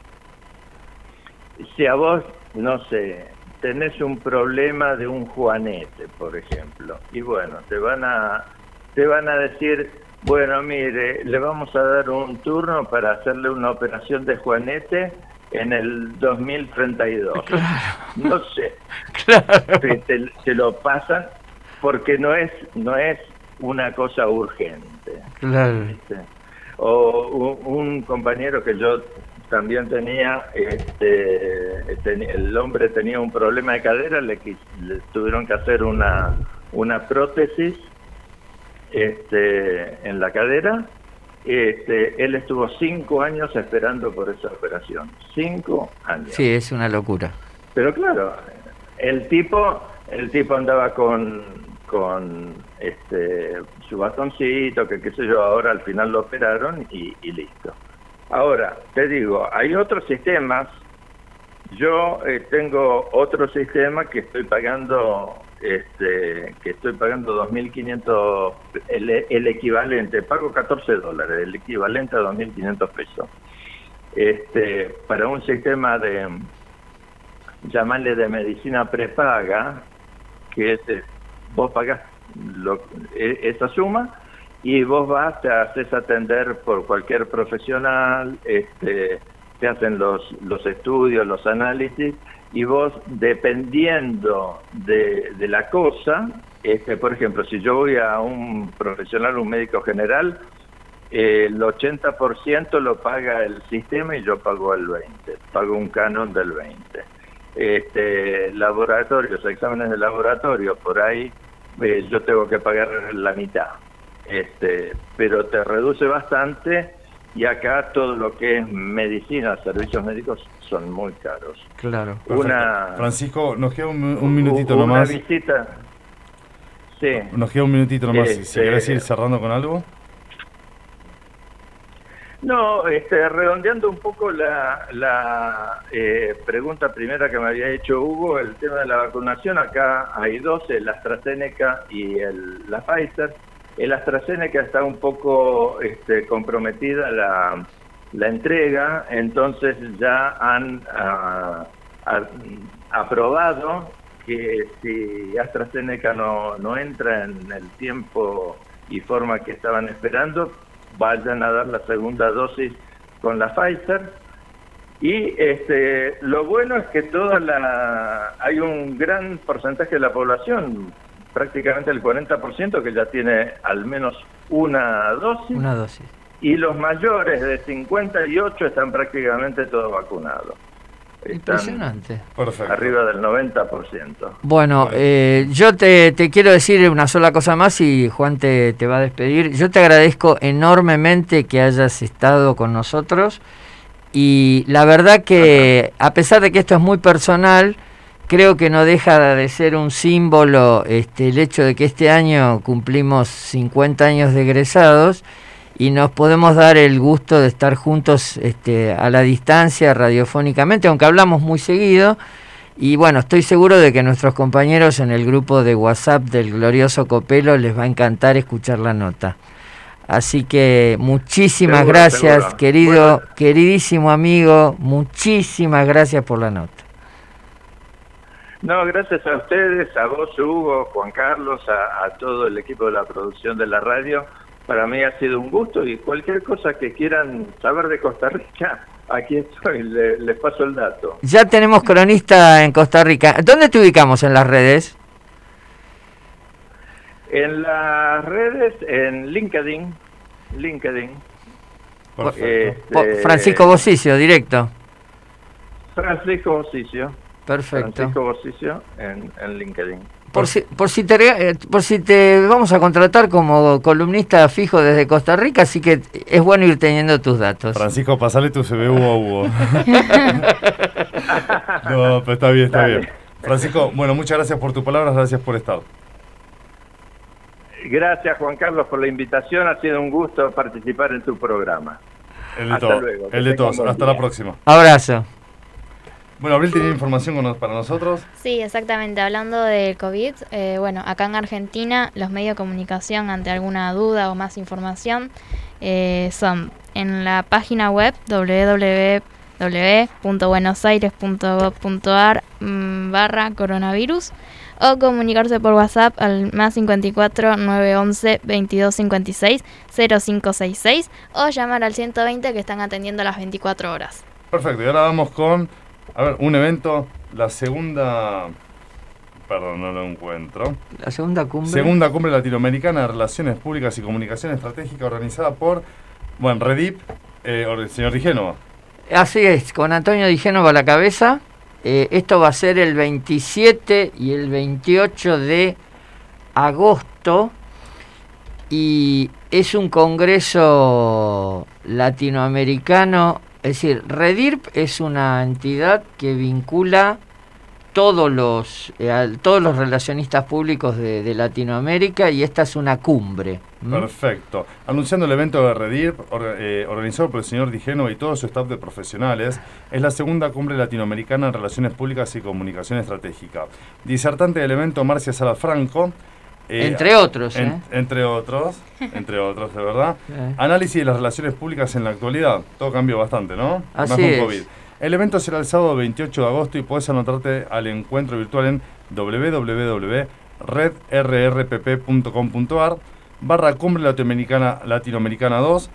si a vos, no sé, tenés un problema de un juanete, por ejemplo, y bueno, te van a, te van a decir, bueno, mire, le vamos a dar un turno para hacerle una operación de juanete en el 2032. No sé. Claro. Te, te, lo pasan porque no es no es una cosa urgente.
Claro
o un, compañero que yo también tenía, este, el hombre tenía un problema de cadera, le, le tuvieron que hacer una, una prótesis este, en la cadera. Este, él estuvo cinco años esperando por esa operación. Cinco años.
Sí, es una locura.
Pero claro, el tipo, el tipo andaba con con este su bastoncito, que qué sé yo, ahora al final lo operaron y, listo. Ahora, te digo, hay otros sistemas, yo eh, tengo otro sistema que estoy pagando, este, que estoy pagando 2.500, el, el equivalente, pago 14 dólares, el equivalente a 2.500 pesos. Este, para un sistema de, llamarle de medicina prepaga, que es vos pagás e, esa suma y vos vas, te haces atender por cualquier profesional, este, te hacen los, los estudios, los análisis, y vos, dependiendo de, de la cosa, este, por ejemplo, si yo voy a un profesional, un médico general, el 80% lo paga el sistema y yo pago el 20%, pago un canon del 20% este, laboratorios, exámenes de laboratorio, por ahí eh, yo tengo que pagar la mitad. Este, pero te reduce bastante y acá todo lo que es medicina, servicios médicos son muy caros.
Claro.
Una, Francisco, nos queda un, minutito nomás.
Una visita. Sí.
Nos queda un minutito nomás. si este, querés ir cerrando con algo.
No, este, redondeando un poco la, la eh, pregunta primera que me había hecho Hugo, el tema de la vacunación, acá hay dos, el AstraZeneca y el, la Pfizer. El AstraZeneca está un poco este, comprometida la, la entrega, entonces ya han ah, aprobado que si AstraZeneca no, no entra en el tiempo y forma que estaban esperando, vayan a dar la segunda dosis con la Pfizer. Y este, lo bueno es que toda la, hay un gran porcentaje de la población, prácticamente el 40%, que ya tiene al menos una dosis.
Una dosis.
Y los mayores de 58 están prácticamente todos vacunados.
Impresionante.
Arriba del 90%.
Bueno, eh, yo te, quiero decir una sola cosa más y Juan te, te, va a despedir. Yo te agradezco enormemente que hayas estado con nosotros y la verdad que a pesar de que esto es muy personal, creo que no deja de ser un símbolo este, el hecho de que este año cumplimos 50 años de egresados y nos podemos dar el gusto de estar juntos este, a la distancia radiofónicamente, aunque hablamos muy seguido. Y bueno, estoy seguro de que nuestros compañeros en el grupo de WhatsApp del glorioso Copelo les va a encantar escuchar la nota. Así que muchísimas gracias, querido, queridísimo amigo, muchísimas gracias por la nota.
No, gracias a ustedes, a vos, Hugo, Juan Carlos, a, a todo el equipo de la producción de la radio para mí ha sido un gusto y cualquier cosa que quieran saber de Costa Rica, aquí estoy, les paso el dato.
Ya tenemos cronista en Costa Rica. ¿Dónde te ubicamos en las redes?
En las redes, en LinkedIn. LinkedIn.
Este, Francisco Bocicio, directo.
Francisco Bocicio.
Perfecto.
Francisco Bocicio en, en LinkedIn.
Por si, por si te, eh, por si te vamos a contratar como columnista fijo desde Costa Rica, así que es bueno ir teniendo tus datos.
Francisco, pasale tu CBU a Hugo. no, pero está bien, está bien. Francisco, bueno, muchas gracias por tu palabra, gracias por estar.
Gracias Juan Carlos por la invitación, ha sido un gusto participar en tu programa.
El de todos, el de todos. Hasta la próxima.
Abrazo.
Bueno, Abril tiene información para nosotros.
Sí, exactamente. Hablando del COVID, eh, bueno, acá en Argentina los medios de comunicación ante alguna duda o más información eh, son en la página web www.buenosaires.gov.ar mm, barra coronavirus o comunicarse por WhatsApp al más 54 911 2256 0566 o llamar al 120 que están atendiendo las 24 horas.
Perfecto, y ahora vamos con a ver, un evento, la segunda... Perdón, no lo encuentro.
La segunda cumbre.
Segunda cumbre latinoamericana de Relaciones Públicas y Comunicación Estratégica organizada por, bueno, Redip, eh, el señor Digénova.
Así es, con Antonio Digénova a la cabeza. Eh, esto va a ser el 27 y el 28 de agosto y es un congreso latinoamericano es decir, Redirp es una entidad que vincula todos los, eh, todos los relacionistas públicos de, Latinoamérica y esta es una cumbre.
Perfecto. Anunciando el evento de Redirp, eh, organizado por el señor Digeno y todo su staff de profesionales, es la segunda cumbre latinoamericana en relaciones públicas y comunicación estratégica. Disertante del evento, Marcia Salafranco,
eh, entre otros, ¿eh?
Entre otros, entre otros, de verdad. Análisis de las relaciones públicas en la actualidad. Todo cambió bastante, ¿no?
Así. COVID.
El evento será el sábado 28 de agosto y puedes anotarte al encuentro virtual en www.redrrpp.com.ar barra cumbre latinoamericana, latinoamericana 2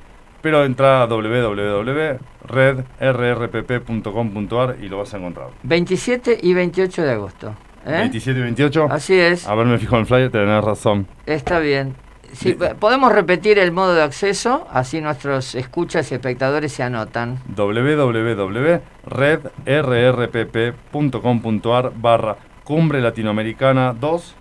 pero entra a www.redrrpp.com.ar y lo vas a encontrar.
27 y 28 de agosto.
27 ¿Eh? y 28.
Así es.
A ver, me fijo en el flyer, tenés razón.
Está bien. Sí, podemos repetir el modo de acceso, así nuestros escuchas y espectadores se anotan.
www.redrrpp.com.ar barra Cumbre Latinoamericana 2.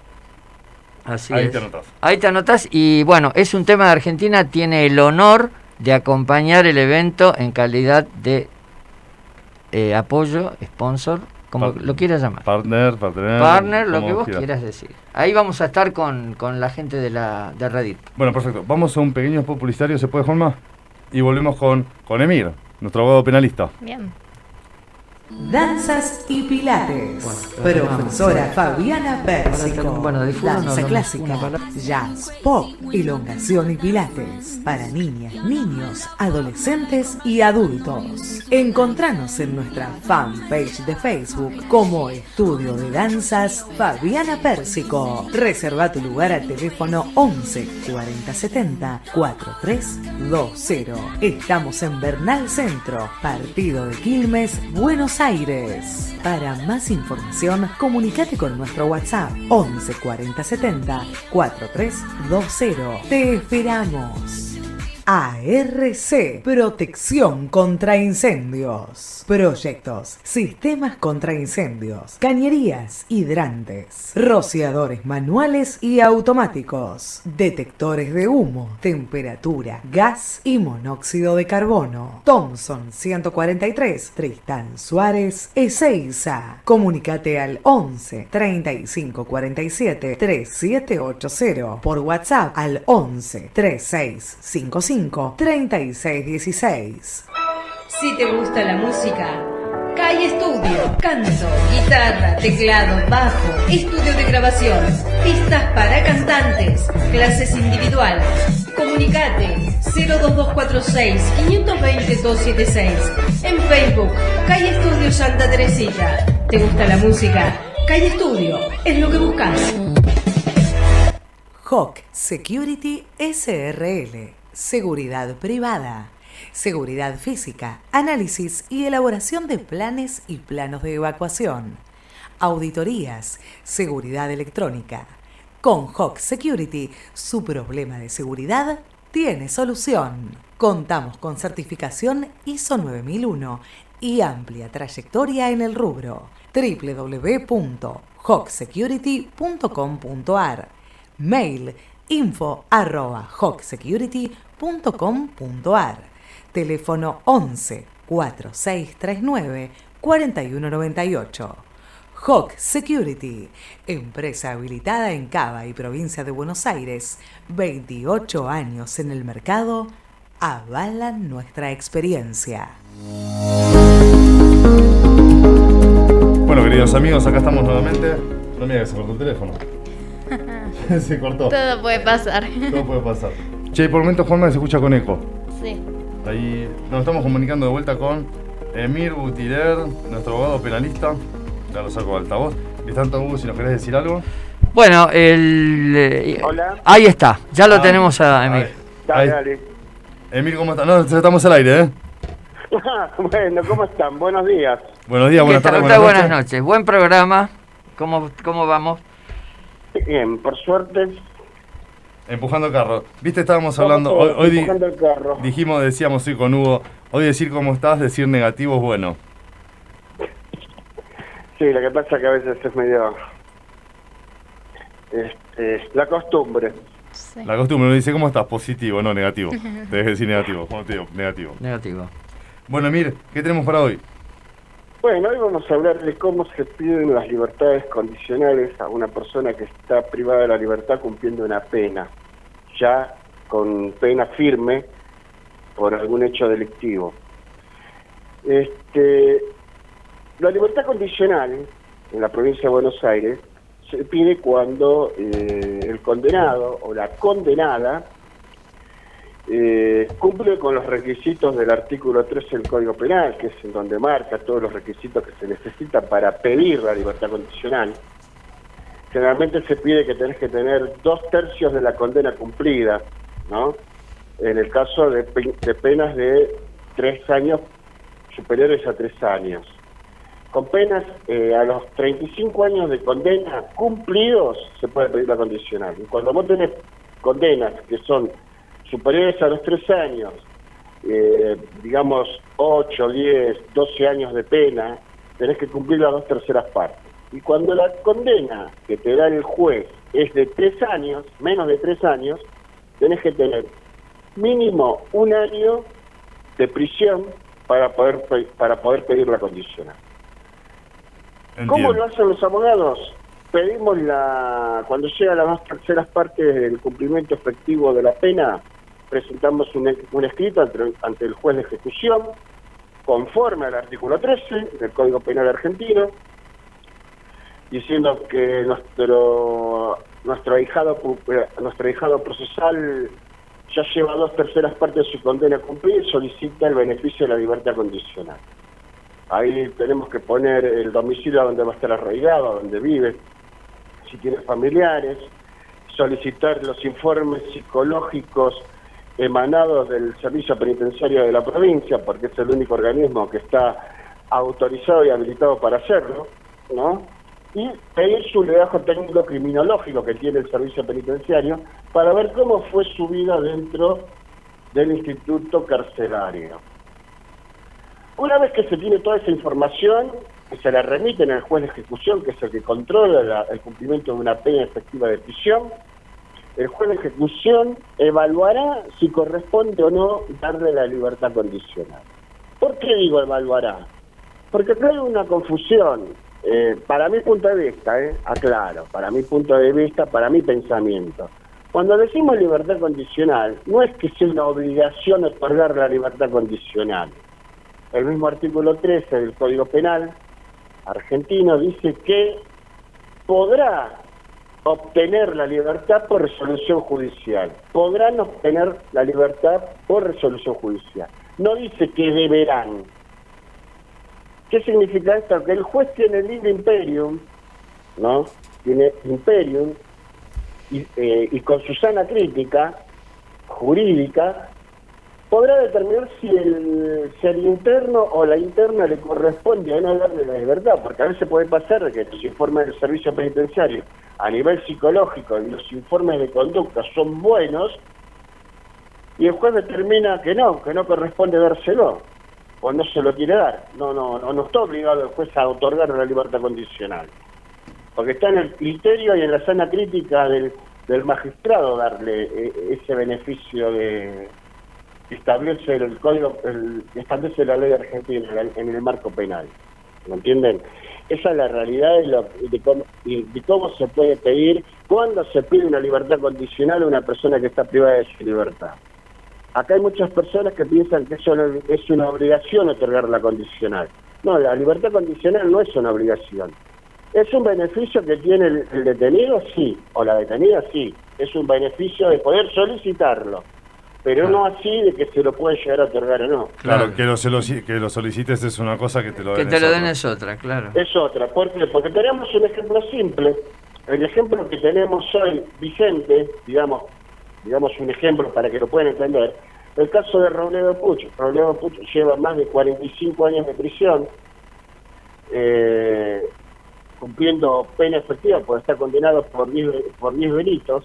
Así Ahí te anotas. Ahí te anotas y bueno, es un tema de Argentina, tiene el honor de acompañar el evento en calidad de eh, apoyo, sponsor como lo quieras llamar.
Partner, partner.
Partner, lo que vos quieras. decir. Ahí vamos a estar con, la gente de, la, de Reddit.
Bueno, perfecto. Vamos a un pequeño publicitario, ¿se puede, Juanma? Y volvemos con, con Emir, nuestro abogado penalista.
Bien.
Danzas y Pilates. Profesora Fabiana Pérsico. Danza clásica, jazz, pop, elongación y pilates. Para niñas, niños, adolescentes y adultos. Encontranos en nuestra fanpage de Facebook como Estudio de Danzas Fabiana Pérsico. Reserva tu lugar al teléfono 11 40 70 4320. Estamos en Bernal Centro, partido de Quilmes, Buenos Aires. Aires. Para más información, comunícate con nuestro WhatsApp 11 40 70 4320. Te esperamos. ARC, protección contra incendios. Proyectos, sistemas contra incendios, cañerías, hidrantes, rociadores manuales y automáticos, detectores de humo, temperatura, gas y monóxido de carbono. Thompson 143, Tristán Suárez, Ezeiza. Comunicate al 11 35 47 3780 por WhatsApp al 11 36 55 3616.
Si te gusta la música, Calle Estudio, canto, guitarra, teclado, bajo, estudio de grabación, pistas para cantantes, clases individuales. Comunicate 02246 520 276. En Facebook, Calle Estudio Santa Teresita. ¿Te gusta la música? Calle Estudio, es lo que buscas.
Hawk Security SRL seguridad privada, seguridad física, análisis y elaboración de planes y planos de evacuación, auditorías, seguridad electrónica. Con Hawk Security, su problema de seguridad tiene solución. Contamos con certificación ISO 9001 y amplia trayectoria en el rubro. www.hogsecurity.com.ar Mail info arroba hogsecurity.com.ar Teléfono 11 4639 4198 Hawk Security, empresa habilitada en Cava y provincia de Buenos Aires, 28 años en el mercado, avalan nuestra experiencia.
Bueno, queridos amigos, acá estamos nuevamente. No me el teléfono. se cortó.
Todo puede pasar.
Todo puede pasar. Che, por el momento Juanma se escucha con eco.
Sí.
Ahí nos estamos comunicando de vuelta con Emir Gutirer, nuestro abogado penalista. Ya lo saco de altavoz. Tanto Hugo, si nos querés decir algo.
Bueno, el. eh,
Hola.
Ahí está, ya lo
Ah,
tenemos a Emir.
Dale, dale.
Emir, ¿cómo estás? No, estamos al aire, ¿eh?
bueno, ¿cómo están? Buenos días.
Buenos días,
¿Qué
buenas tardes,
Buenas,
buenas,
buenas noches. Buen programa. ¿Cómo, cómo vamos?
Bien, por suerte.
Empujando el carro. Viste, estábamos hablando. Hoy, di-
el carro.
dijimos, decíamos hoy con Hugo. Hoy decir cómo estás, decir negativo es bueno.
Sí, lo que pasa es que a veces es medio... Este, la costumbre.
Sí.
La costumbre uno dice, ¿cómo estás? Positivo, no negativo. Debes decir negativo. ¿Cómo te digo? Negativo.
Negativo.
Bueno, Emir, ¿qué tenemos para hoy?
Bueno, hoy vamos a hablar de cómo se piden las libertades condicionales a una persona que está privada de la libertad cumpliendo una pena, ya con pena firme por algún hecho delictivo. Este, la libertad condicional en la provincia de Buenos Aires se pide cuando eh, el condenado o la condenada eh, cumple con los requisitos del artículo 13 del Código Penal, que es en donde marca todos los requisitos que se necesitan para pedir la libertad condicional. Generalmente se pide que tenés que tener dos tercios de la condena cumplida, ¿no? En el caso de, pe- de penas de tres años superiores a tres años. Con penas eh, a los 35 años de condena cumplidos se puede pedir la condicional. Cuando vos tenés condenas que son superiores a los tres años, eh, digamos 8, 10, 12 años de pena, tenés que cumplir las dos terceras partes. Y cuando la condena que te da el juez es de tres años, menos de tres años, tenés que tener mínimo un año de prisión para poder para poder pedir la condicional. ¿Cómo lo hacen los abogados? Pedimos la, cuando llega las dos terceras partes del cumplimiento efectivo de la pena, presentamos un, un escrito ante, el juez de ejecución, conforme al artículo 13 del Código Penal argentino, diciendo que nuestro nuestro ahijado eh, nuestro ahijado procesal ya lleva dos terceras partes de su condena cumplida y solicita el beneficio de la libertad condicional. Ahí tenemos que poner el domicilio donde va a estar arraigado, donde vive, si tiene familiares, solicitar los informes psicológicos emanados del servicio penitenciario de la provincia, porque es el único organismo que está autorizado y habilitado para hacerlo, ¿no? Y pedir su legajo técnico criminológico que tiene el servicio penitenciario para ver cómo fue su vida dentro del instituto carcelario. Una vez que se tiene toda esa información, que se la remiten al juez de ejecución, que es el que controla la- el cumplimiento de una pena efectiva de prisión, el juez de ejecución evaluará si corresponde o no darle la libertad condicional. ¿Por qué digo evaluará? Porque hay una confusión. Eh, para mi punto de vista, eh, aclaro, para mi punto de vista, para mi pensamiento. Cuando decimos libertad condicional, no es que sea una obligación otorgar la libertad condicional. El mismo artículo 13 del Código Penal argentino dice que podrá obtener la libertad por resolución judicial. Podrán obtener la libertad por resolución judicial. No dice que deberán. ¿Qué significa esto? Que el juez tiene libre imperium, ¿no? Tiene imperium eh, y con su sana crítica jurídica podrá determinar si el, si interno o la interna le corresponde o no darle la libertad, porque a veces puede pasar de que los informes del servicio penitenciario a nivel psicológico y los informes de conducta son buenos y el juez determina que no, que no corresponde dárselo. o no se lo quiere dar. No, no, no, no está obligado el juez a otorgar la libertad condicional. Porque está en el criterio y en la sana crítica del, magistrado darle eh, ese beneficio de establece el código, el, establece la ley argentina en el, marco penal. ¿Me entienden? Esa es la realidad de, lo- de cómo, de cómo se puede pedir, cuándo se pide una libertad condicional a una persona que está privada de su libertad. Acá hay muchas personas que piensan que eso no- es una obligación otorgar la condicional. No, la libertad condicional no es una obligación. ¿Es un beneficio que tiene el detenido? Sí. O la detenida, sí. Es un beneficio de poder solicitarlo. Pero no así de que se lo puede llegar a otorgar o no.
Claro, que, lo, se lo- que lo solicites es una cosa, que te lo
Que
den
te
es
lo
otra.
den es otra, claro.
Es otra. ¿Por qué? Porque tenemos un ejemplo simple. El ejemplo que tenemos hoy vigente, digamos, digamos un ejemplo para que lo puedan entender, el caso de Robledo Puch. Robledo Puch lleva más de 45 años de prisión, eh, cumpliendo pena efectiva, porque está condenado por 10 por 10 delitos.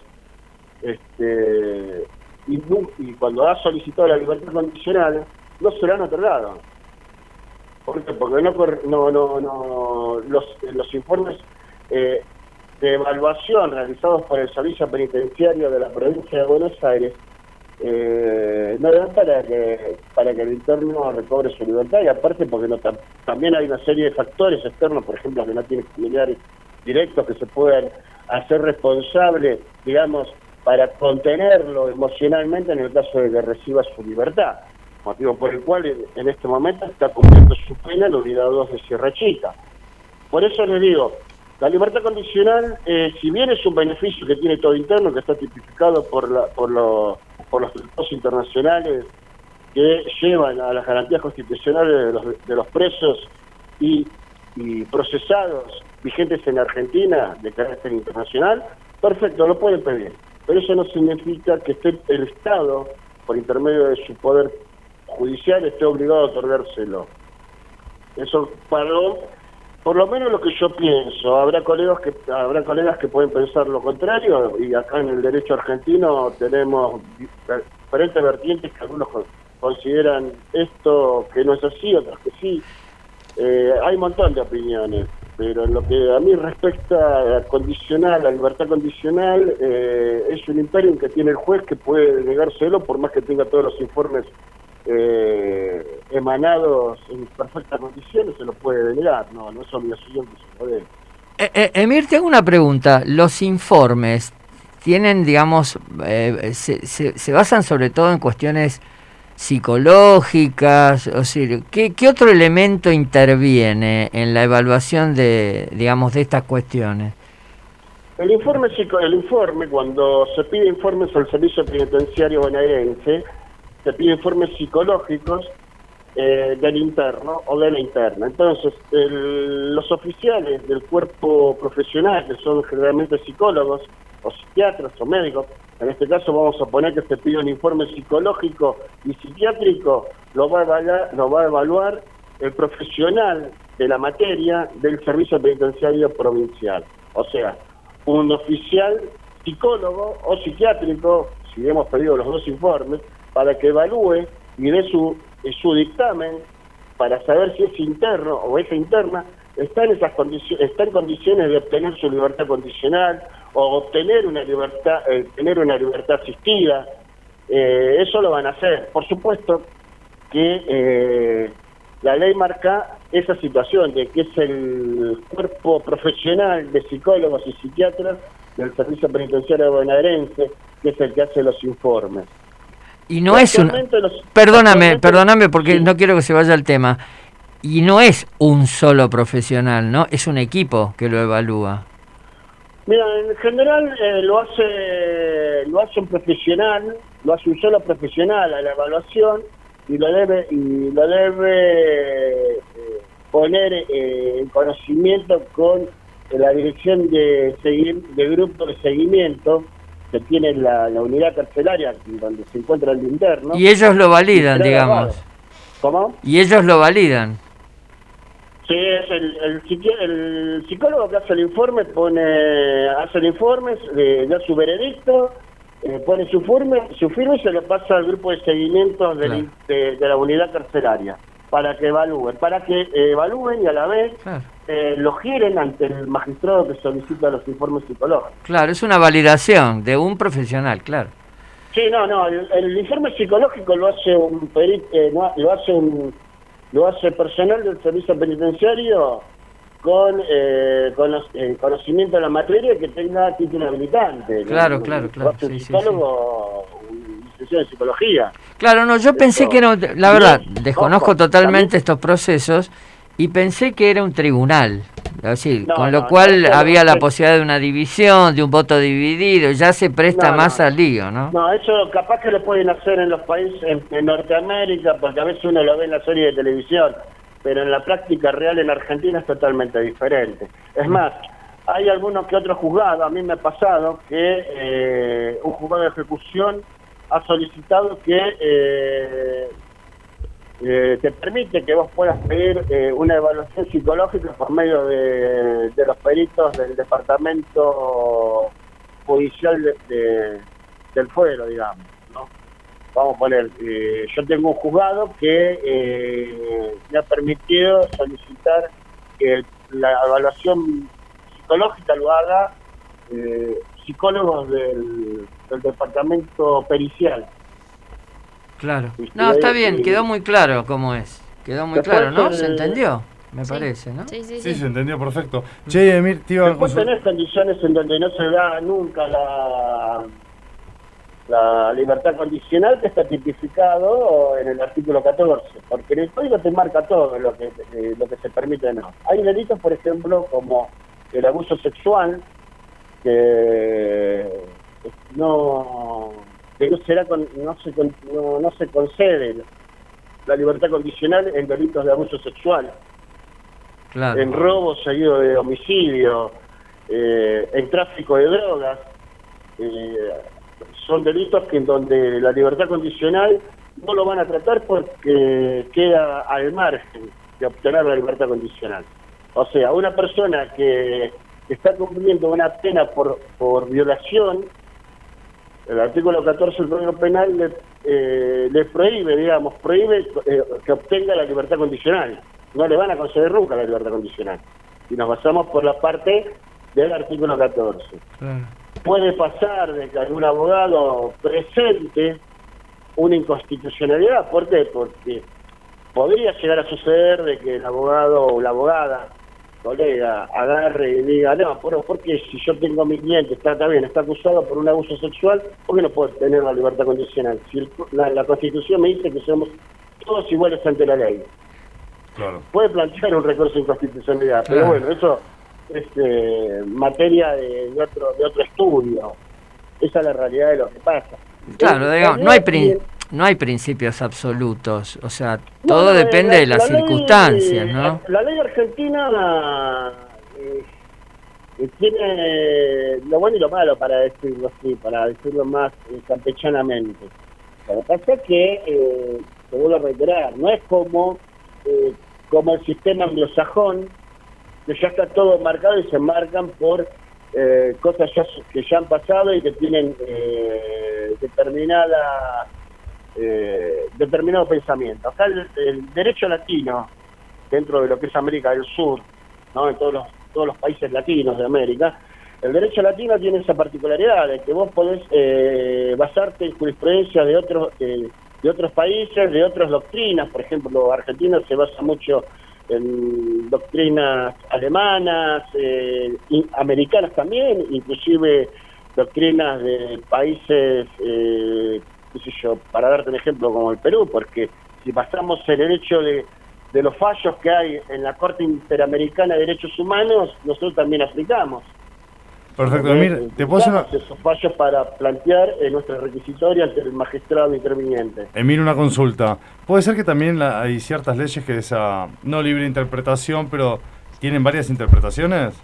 Este, y, cuando ha solicitado la libertad condicional, no se lo han otorgado. ¿Por qué? Porque no, no, no, no los, los informes eh, de evaluación realizados por el Servicio Penitenciario de la provincia de Buenos Aires eh, no dan para que para que el interno recobre su libertad y aparte porque no tam- también hay una serie de factores externos, por ejemplo, que no tiene familiares directos que se puedan hacer responsable, digamos, para contenerlo emocionalmente en el caso de que reciba su libertad motivo por el cual en, este momento está cumpliendo su pena en la unidad 2 de Sierra Chica. Por eso les digo, la libertad condicional, eh, si bien es un beneficio que tiene todo interno, que está tipificado por, la, por, lo- por los tratados internacionales que llevan a las garantías constitucionales de los, de los presos y, y procesados vigentes en Argentina de carácter internacional, perfecto, lo pueden pedir. Pero eso no significa que esté el Estado, por intermedio de su poder judicial, esté obligado a otorgárselo. Eso lo- por lo menos lo que yo pienso. Habrá colegas que habrá colegas que pueden pensar lo contrario y acá en el derecho argentino tenemos di- diferentes vertientes que algunos con- consideran esto que no es así, otros que sí. Eh, hay un montón de opiniones, pero en lo que a mí respecta a condicional, la libertad condicional, eh, es un imperio que tiene el juez que puede negárselo por más que tenga todos los informes eh, emanados en perfectas condiciones, se lo puede denegar, no, no es obligación que se lo dé.
Eh, eh, Emir, te hago una pregunta. Los informes tienen, digamos, eh, se, se- se basan sobre todo en cuestiones psicológicas, o sea, ¿qué, qué otro elemento interviene en la evaluación de, digamos, de estas cuestiones?
El informe, el informe, cuando se pide informes al servicio penitenciario bonaerense, se pide informes psicológicos eh, del interno o de la interna. Entonces, el- los oficiales del cuerpo profesional, que son generalmente psicólogos o psiquiatras o médicos, en este caso vamos a poner que se pide un informe psicológico y psiquiátrico, lo va a evaluar, lo va a evaluar el profesional de la materia del servicio penitenciario provincial. O sea, un oficial psicólogo o psiquiátrico, si hemos pedido los dos informes, para que evalúe y dé su, eh, su dictamen para saber si es interno o esa interna está en esas condiciones, está en condiciones de obtener su libertad condicional o obtener una libertad, eh, tener una libertad asistida. Eh, eso lo van a hacer. Por supuesto que eh, la ley marca esa situación de que es el cuerpo profesional de psicólogos y psiquiatras del Servicio Penitenciario Bonaerense que es el que hace los informes.
Y no es un...
Los-
Perdóname, perdóname porque
Sí.
no quiero que se vaya el tema. Y no es un solo profesional, ¿no? Es un equipo que lo evalúa.
Mira, en general eh, lo hace lo hace un profesional, lo hace un solo profesional a la evaluación y lo debe y lo debe eh, poner eh, en conocimiento con la dirección de seguir de grupo de seguimiento que tiene la, la unidad carcelaria donde se encuentra el interno.
Y ellos lo validan, digamos.
¿Cómo?
Y ellos lo validan.
Sí, es el, el, el psicólogo que hace el informe, pone, hace el informe, eh, da su veredicto, eh, pone su firme, su firme y se lo pasa al grupo de seguimiento
Claro.
de, de la unidad carcelaria. Para que evalúen, para que eh, evalúen y a la vez eh, lo giren ante el magistrado que solicita los informes psicológicos.
Claro, es una validación de un profesional, claro.
Sí, no, no, el, el informe psicológico lo hace un perito, eh, no, lo hace un, lo hace personal del servicio penitenciario con, eh, cono- eh, conocimiento de la materia que tenga título habilitante. ¿no?
Claro, claro,
Lo
claro,
hace un
sí, sí,
psicólogo, un licenciado en psicología.
Claro, no, yo pensé que era, un- la verdad,
Bien,
desconozco totalmente
también-
estos procesos y pensé que era un tribunal.
No,
con lo
no,
cual
no, no,
había la
no.
posibilidad de una división, de un voto dividido, ya se presta
No,
más
no.
al lío, ¿no?
No, eso capaz que lo pueden hacer en los países, en, en Norteamérica, porque a veces uno lo ve en la serie de televisión, pero en la práctica real en Argentina es totalmente diferente. Es más, hay algunos que otros juzgados, a mí me ha pasado que eh, un juzgado de ejecución ha solicitado que eh, eh, te permite que vos puedas pedir eh, una evaluación psicológica por medio de, de los peritos del departamento judicial de, de- del fuero, digamos. ¿no? Vamos a poner, eh, yo tengo un juzgado que me ha permitido solicitar que la evaluación psicológica lo haga psicólogos del, del departamento pericial.
Claro.
Sí,
No, está bien, quedó muy claro cómo es. Quedó muy
Después
claro, ¿no?
el-
¿Se entendió? Me
Sí.
parece, ¿no?
Sí, sí,
Sí,
sí.
se entendió perfecto. Che, Emir, te iba a
Después tenés condiciones en donde no se da nunca la, la libertad condicional que está tipificado en el artículo 14, porque en el código te marca todo lo que eh, lo que se permite o no. Hay delitos, por ejemplo, como el abuso sexual, que no que no será con- no se con- no, no se concede la libertad condicional en delitos de abuso sexual
Claro.
en robo seguido de homicidio, eh, en tráfico de drogas. eh, son delitos que en donde la libertad condicional no lo van a tratar porque queda al margen de obtener la libertad condicional. O sea, una persona que está cumpliendo una pena por, por violación, el artículo 14 del Código Penal le, eh, le prohíbe, digamos, prohíbe eh, que obtenga la libertad condicional. No le van a conceder nunca la libertad condicional. Y nos basamos por la parte del artículo 14.
claro.
Puede pasar de que algún abogado presente una inconstitucionalidad. ¿Por qué? Porque podría llegar a suceder de que el abogado o la abogada, colega, agarre y diga, no, pero ¿por qué si yo tengo a mi cliente, está, está bien, está acusado por un abuso sexual, ¿por qué no puedo tener la libertad condicional? Si el- la, la Constitución me dice que somos todos iguales ante la ley.
Claro.
Puede plantear un recurso de inconstitucionalidad,
Claro.
pero bueno, eso es eh, materia de, de otro, de otro estudio. Esa es la realidad de lo que pasa.
Claro,
Eh,
digamos, no hay, prin- no hay principios absolutos, o sea, todo
no,
depende
la-
de las
la ley-
circunstancias, ¿no?
La ley argentina eh, eh, tiene lo bueno y lo malo, para decirlo así, para decirlo más eh, campechanamente. Lo que pasa es que, eh, te vuelvo a reiterar, no es como, eh, como el sistema anglosajón, que ya está todo marcado y se marcan por eh, cosas ya, que ya han pasado y que tienen eh, determinada eh, determinado pensamiento. Acá el, derecho latino, dentro de lo que es América del Sur, ¿no? en todos los, todos los países latinos de América, el derecho latino tiene esa particularidad de que vos podés eh, basarte en jurisprudencia de otros eh, de otros países, de otras doctrinas, por ejemplo, Argentina se basa mucho en doctrinas alemanas, eh, americanas también, inclusive doctrinas de países, qué sé yo, para darte un ejemplo como el Perú, porque si pasamos el derecho de, de los fallos que hay en la Corte Interamericana de Derechos Humanos, nosotros también aplicamos.
Perfecto, Emir, te puedo hacer una,
esos fallos para plantear eh, nuestra requisitoria ante el magistrado interviniente.
Emir, una consulta. Puede ser que también la- hay ciertas leyes que esa no libre interpretación, pero tienen varias interpretaciones.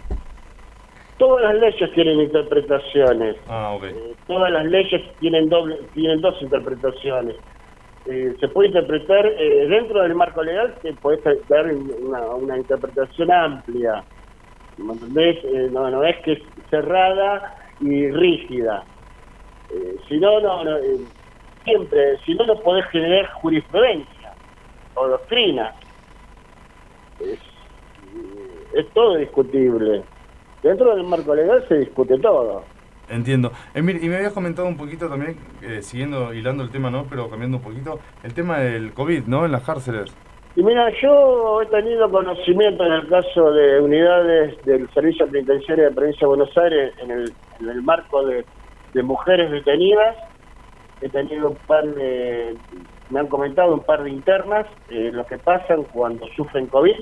Todas las leyes tienen interpretaciones.
Ah, ok.
Eh, todas las leyes tienen doble, tienen dos interpretaciones. Eh, se puede interpretar eh, dentro del marco legal, se puede dar una, una interpretación amplia. ¿Me entendés? Eh, no, no es que es cerrada y rígida. Eh, si no, no, no, siempre, si no, no podés generar jurisprudencia. o doctrinas. Es, es todo discutible. Dentro del marco legal se discute todo.
Entiendo. Emir, y me habías comentado un poquito también, eh, siguiendo, hilando el tema, ¿no? Pero cambiando un poquito, el tema del COVID, ¿no? En las cárceles.
Y mira, yo he tenido conocimiento en el caso de unidades del Servicio Penitenciario de la Provincia de Buenos Aires en el, en el marco de, de mujeres detenidas. He tenido un par de, me han comentado un par de internas, eh, lo que pasan cuando sufren COVID.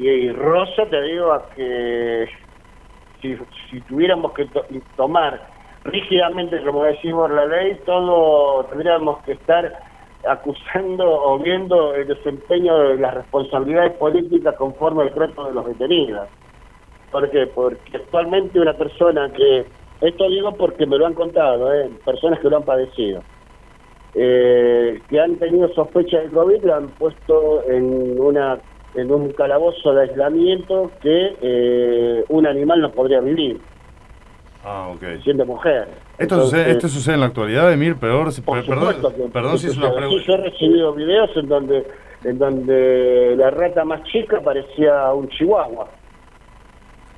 Y, Rosa, te digo a que si, si tuviéramos que to- tomar rígidamente, como decimos la ley, todo tendríamos que estar acusando o viendo el desempeño de las responsabilidades políticas conforme al resto de los detenidos. ¿Por qué? Porque actualmente una persona que, esto digo porque me lo han contado, ¿eh? personas que lo han padecido, eh, que han tenido sospecha de COVID, lo han puesto en una en un calabozo de aislamiento que eh, un animal no podría vivir,
Ah, ok.
siendo mujer.
Esto,
Entonces,
sucede, esto sucede en la actualidad, Emir, peor,
por
perdón,
que-
perdón si es una
Sí,
pregunta.
yo he recibido videos en donde en donde la rata más chica parecía un chihuahua.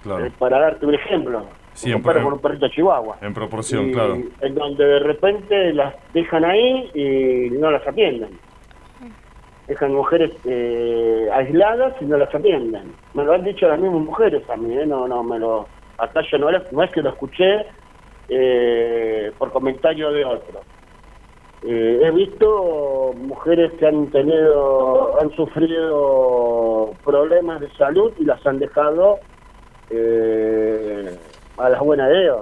Claro.
Eh, para darte un ejemplo.
Sí,
un perro con un perrito chihuahua.
en proporción,
Y
claro.
En donde de repente las dejan ahí y no las atienden. Dejan mujeres eh, aisladas y no las atienden. Me lo han dicho las mismas mujeres a mí, ¿eh? no, no, me lo, acá yo no, no es que lo escuché eh, por comentario de otro. Eh, he visto mujeres que han tenido, han sufrido problemas de salud y las han dejado eh, a las buenas de.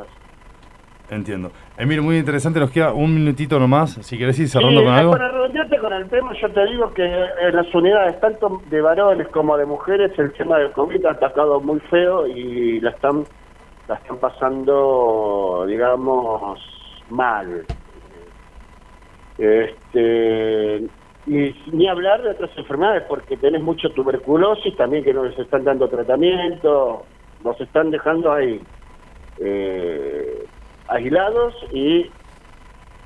Entiendo. Emir, muy interesante, nos queda un minutito nomás, si querés ir cerrando
Sí,
con
eh,
algo.
Para redondearte con el tema, yo te digo que en las unidades, tanto de varones como de mujeres, el tema del COVID ha atacado muy feo y la están, la están pasando, digamos, mal. Este, y ni hablar de otras enfermedades, porque tenés mucha tuberculosis también que no les están dando tratamiento, nos están dejando ahí eh, aislados y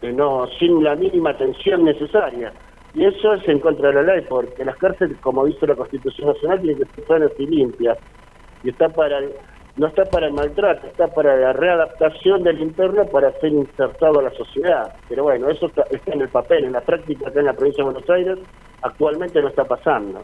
eh, no sin la mínima atención necesaria. Y eso es en contra de la ley, porque las cárceles, como dice la Constitución Nacional, tienen que ser sanas y limpias. Y está para el- no está para el maltrato, está para la readaptación del interno para ser insertado a la sociedad. Pero bueno, eso está, está en el papel, en la práctica acá en la provincia de Buenos Aires, actualmente no está pasando.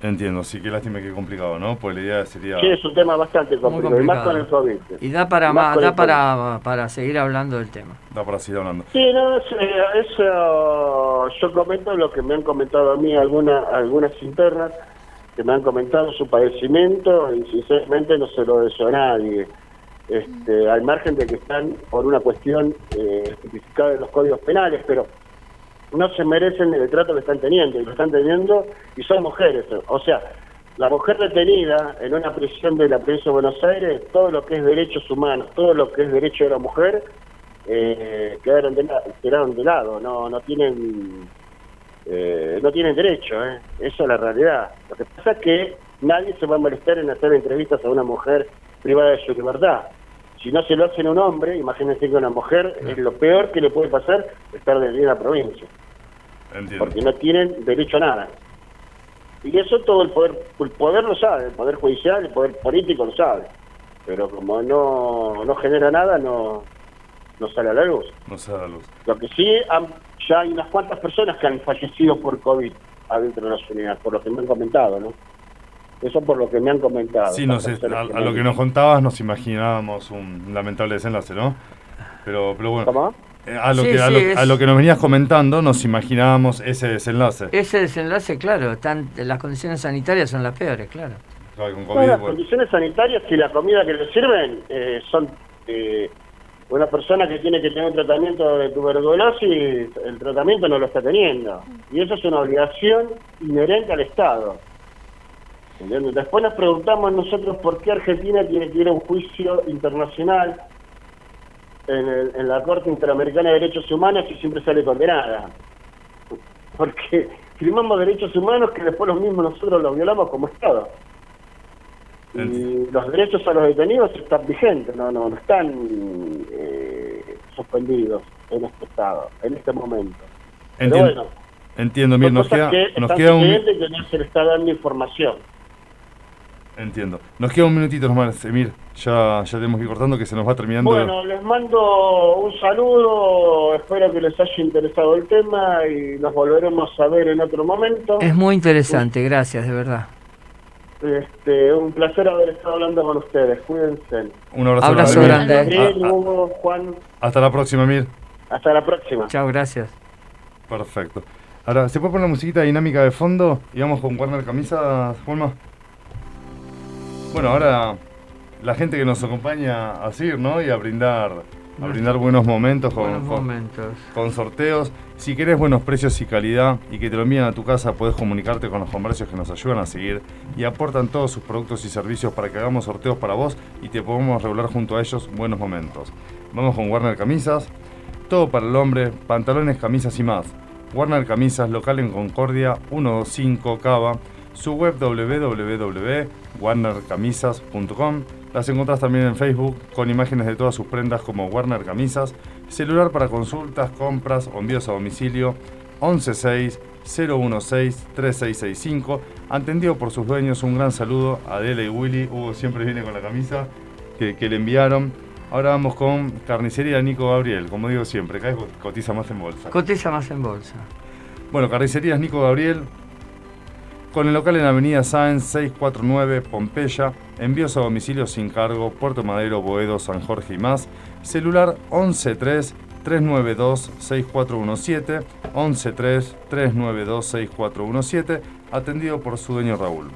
Entiendo, sí, qué lástima y qué complicado, ¿no? Pues la idea sería...
Sí, es un tema bastante
Muy
complicado, y más con el
complicado.
COVID.
Y da para
Más
da para, para seguir hablando del tema.
Da para seguir hablando.
Sí, no, es, eh, eso yo comento lo que me han comentado a mí alguna, algunas internas que me han comentado su padecimiento y sinceramente no se lo deseo a nadie. Este, al margen de que están por una cuestión eh, especificada en los códigos penales, pero no se merecen el trato que están teniendo y lo están teniendo y son mujeres. O sea, la mujer detenida en una prisión de la provincia de Buenos Aires, todo lo que es derechos humanos, todo lo que es derecho de la mujer, eh, quedaron de, la- quedaron de lado, no, no tienen eh, no tienen derecho, ¿eh? esa es la realidad. Lo que pasa es que nadie se va a molestar en hacer entrevistas a una mujer privada de su libertad. Si no se lo hacen a un hombre, imagínense que una mujer es lo peor que le puede pasar estar en la provincia,
Entiendo.
porque no tienen derecho a nada. Y eso todo el poder, el poder lo sabe, el poder judicial, el poder político lo sabe. Pero como no, no genera nada, no, no sale a la luz.
No se da luz.
Lo que sí, han- ya hay unas cuantas personas que han fallecido por COVID adentro de las unidades, por lo que me han comentado, ¿no? Eso por lo que me han comentado.
Sí, no sé, a, lo que nos contabas nos imaginábamos un lamentable desenlace, ¿no? Pero, pero bueno.
¿Cómo?
Eh, A lo,
Sí,
que, a,
sí,
lo,
es-
a lo que nos venías comentando nos imaginábamos ese desenlace.
Ese desenlace, claro, están, las condiciones sanitarias son las peores, claro.
Bueno, las
bueno.
condiciones sanitarias y la comida que le sirven eh, son eh, una persona que tiene que tener un tratamiento de tuberculosis, el tratamiento no lo está teniendo. Y eso es una obligación inherente al Estado. ¿Entiendes? Después nos preguntamos nosotros por qué Argentina tiene que ir a un juicio internacional en, el- en la Corte Interamericana de Derechos Humanos y siempre sale condenada. Porque firmamos derechos humanos que después los mismos nosotros los violamos como Estado. Y los derechos a los detenidos están vigentes, no, no, no están eh, suspendidos en este estado, en este momento. Pero
Entiendo.
bueno,
Entiendo, Mir,
Son
nos queda,
que
nos queda un...
que no se le está dando información.
Entiendo. Nos queda un minutito nomás, Emir. Ya, ya tenemos que ir cortando que se nos va terminando.
Bueno, les mando un saludo, espero que les haya interesado el tema y nos volveremos a ver en otro momento.
Es muy interesante, gracias, de verdad.
Este, un placer haber estado hablando con ustedes, cuídense.
Un abrazo,
Abrazo
grande.
grande.
Gabriel,
Ah, ah,
Hugo, Juan,
hasta la próxima, Emir.
hasta la próxima.
Chao, gracias.
Perfecto. Ahora, ¿se puede poner la musiquita dinámica de fondo? Y vamos con Warner Camisas, Juanma. Bueno, ahora la gente que nos acompaña a seguir, ¿no? Y a brindar, a brindar buenos momentos con,
Buenos
con-
momentos.
con sorteos. Si querés buenos precios y calidad y que te lo envíen a tu casa, puedes comunicarte con los comercios que nos ayudan a seguir y aportan todos sus productos y servicios para que hagamos sorteos para vos y te podamos regular junto a ellos buenos momentos. Vamos con Warner Camisas. Todo para el hombre, pantalones, camisas y más. Warner Camisas, local en Concordia, 125 Cava. Su web www.warnercamisas.com. Las encontrás también en Facebook con imágenes de todas sus prendas como Warner Camisas. Celular para consultas, compras envíos a domicilio 116 016 3665. Atendido por sus dueños, un gran saludo a Adela y Willy. Hugo siempre viene con la camisa que, que le enviaron. Ahora vamos con Carnicería Nico Gabriel, como digo siempre, cada vez cotiza más en bolsa.
Cotiza más en bolsa.
Bueno, Carnicerías Nico Gabriel, con el local en Avenida Sáenz 649 Pompeya, envíos a domicilio sin cargo, Puerto Madero, Boedo, San Jorge y más. Celular 113 392 6417 113 392 6417, atendido por su dueño Raúl.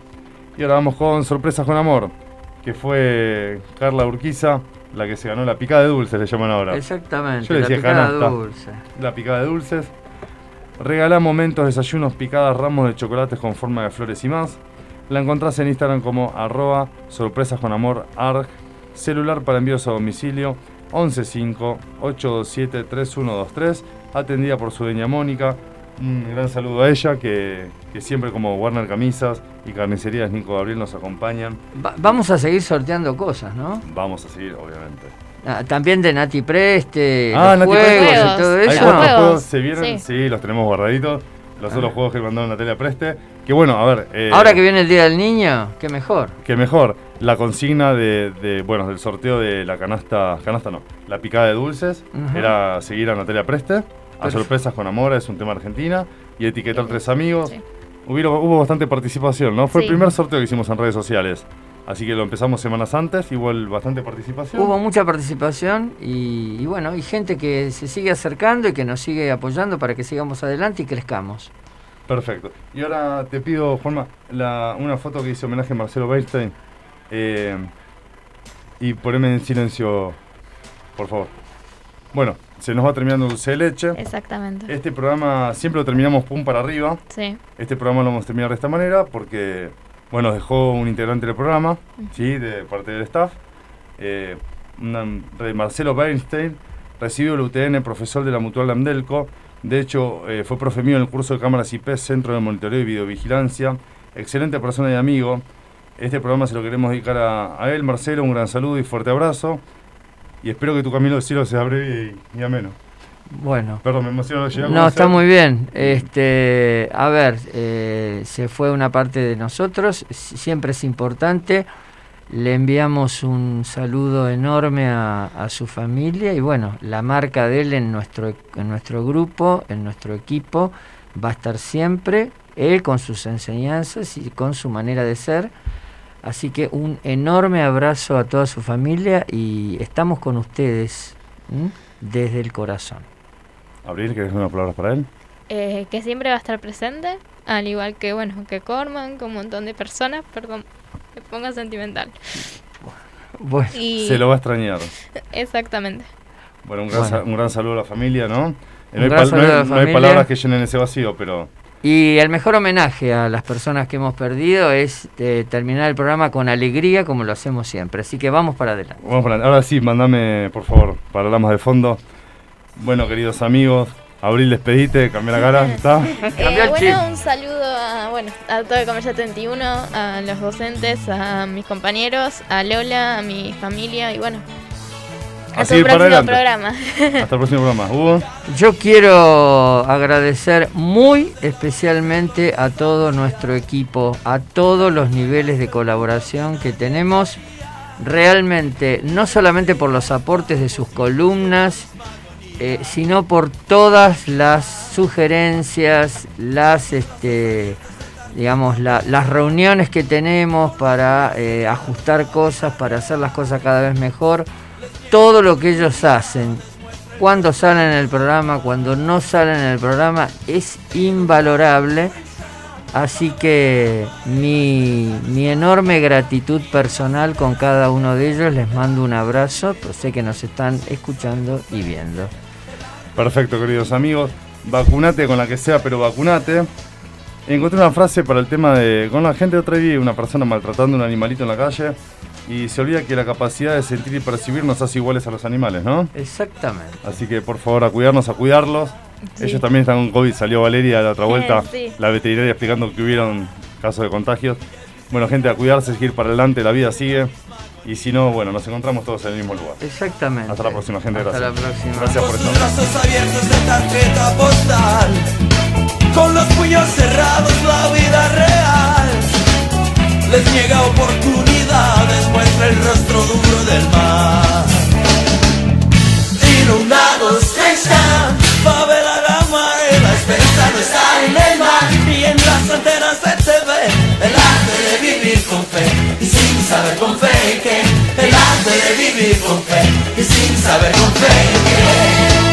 Y ahora vamos con Sorpresas con Amor, que fue Carla Urquiza, la que se ganó la picada de dulces, le llaman ahora.
Exactamente,
Yo le
la
decía
picada
canasta.
dulce.
La picada de dulces. Regalá momentos, desayunos, picadas, ramos de chocolates con forma de flores y más. La encontrás en Instagram como arroba sorpresas con amor arg. Celular para envíos a domicilio 115-827-3123. Atendida por su dueña Mónica. Un gran saludo a ella que, que siempre como Warner Camisas y Carnicerías Nico Gabriel nos acompañan.
Va- vamos a seguir sorteando cosas, ¿no?
Vamos a seguir, obviamente.
Ah, también de Nati Preste,
Ah,
los
Nati
juegos
Preste.
y todo
¿Hay
eso.
cuántos
Juegos,
juegos se vieron?
sí.
Sí. los tenemos guardaditos. Los otros juegos que mandaron Natalia Preste. Que bueno, a ver. eh,
Ahora que viene el Día del Niño, qué mejor.
que mejor, la consigna de, de, bueno, del sorteo de la canasta, canasta no, la picada de dulces, era seguir a Natalia Preste, a sorpresas con Amora, es un tema argentina, y etiquetar tres amigos.
Sí.
Hubieron- hubo bastante participación, ¿no? Fue
Sí.
el primer sorteo que hicimos en redes sociales. Así que lo empezamos semanas antes, igual bastante participación.
Hubo mucha participación y, y bueno, y gente que se sigue acercando y que nos sigue apoyando para que sigamos adelante y crezcamos.
Perfecto. Y ahora te pido, Juanma, la, una foto que hizo homenaje a Marcelo Weinstein. eh, y poneme en silencio, por favor. Bueno, se nos va terminando dulce de leche.
Exactamente.
Este programa siempre lo terminamos pum para arriba.
Sí.
Este programa lo vamos a terminar de esta manera porque, bueno, dejó un integrante del programa, ¿sí? De parte del staff. Eh, una- Marcelo Weinstein, recibió el UTN, profesor de la Mutual de Amdelco. De hecho, eh, fue profe mío en el curso de cámaras IP, Centro de Monitoreo y Videovigilancia. Excelente persona y amigo. Este programa se lo queremos dedicar a, a él, Marcelo. Un gran saludo y fuerte abrazo. Y espero que tu camino del cielo sea breve y, y ameno.
Bueno.
Perdón, me emociono.
No, está muy bien. Este, a ver, eh, se fue una parte de nosotros, si- siempre es importante. Le enviamos un saludo enorme a, a su familia y bueno, la marca de él en nuestro, en nuestro grupo, en nuestro equipo, va a estar siempre, él con sus enseñanzas y con su manera de ser. Así que un enorme abrazo a toda su familia y estamos con ustedes ¿m? desde el corazón.
Abril, ¿querés unas palabras para él?
Eh, que siempre va a estar presente, al igual que, bueno, que Corman, con un montón de personas, perdón, me pongo sentimental.
Bueno.
Y-
Se lo va a extrañar.
Exactamente.
Bueno, un gran,
Bueno.
un gran saludo a la familia, ¿no? Eh, no, hay no hay- no hay palabras que llenen ese vacío, pero
Y el mejor homenaje a las personas que hemos perdido es eh, terminar el programa con alegría como lo hacemos siempre. Así que vamos para adelante.
vamos para Ahora sí, mandame, por favor, para más de fondo. Bueno, queridos amigos, Abril, despedite, cambia la cara, ¿está?
Eh, bueno, un saludo a, bueno, a todo el Comercio 31, a los docentes, a mis compañeros, a Lola, a mi familia y bueno, Hasta el próximo programa.
Hasta el próximo programa. Hugo.
Yo quiero agradecer muy especialmente a todo nuestro equipo, a todos los niveles de colaboración que tenemos. Realmente, no solamente por los aportes de sus columnas, eh, sino por todas las sugerencias, las este, digamos, las reuniones que tenemos para eh, ajustar cosas, para hacer las cosas cada vez mejor, todo lo que ellos hacen, cuando salen en el programa, cuando no salen en el programa, es invalorable. Así que mi, mi enorme gratitud personal con cada uno de ellos, les mando un abrazo, pues sé que nos están escuchando y viendo.
Perfecto, queridos amigos. Vacunate con la que sea, pero vacunate. Encontré una frase para el tema de. Con la gente otra vez una persona maltratando a un animalito en la calle y se olvida que la capacidad de sentir y percibir nos hace iguales a los animales, ¿no?
Exactamente.
Así que por favor a cuidarnos, a cuidarlos. Ellos también están con COVID, salió Valeria a la otra vuelta, la veterinaria explicando que hubieron casos de contagios. Bueno, gente, a cuidarse, seguir para adelante, la vida sigue. Y si no, bueno, nos encontramos todos en el mismo lugar.
Exactamente.
Hasta la próxima, gente.
Hasta
gracias.
la próxima.
Gracias por estar.
brazos abiertos de tarjeta postal, con los puños cerrados la vida real. Les niega oportunidades, muestra el rostro duro del mar. Inundados están, favela la mar, la esperanza no está en el mar, y en las antenas se te ve el arte de vivir con fe y sin saber con fe que el arte de vivir con fe y sin saber con fe que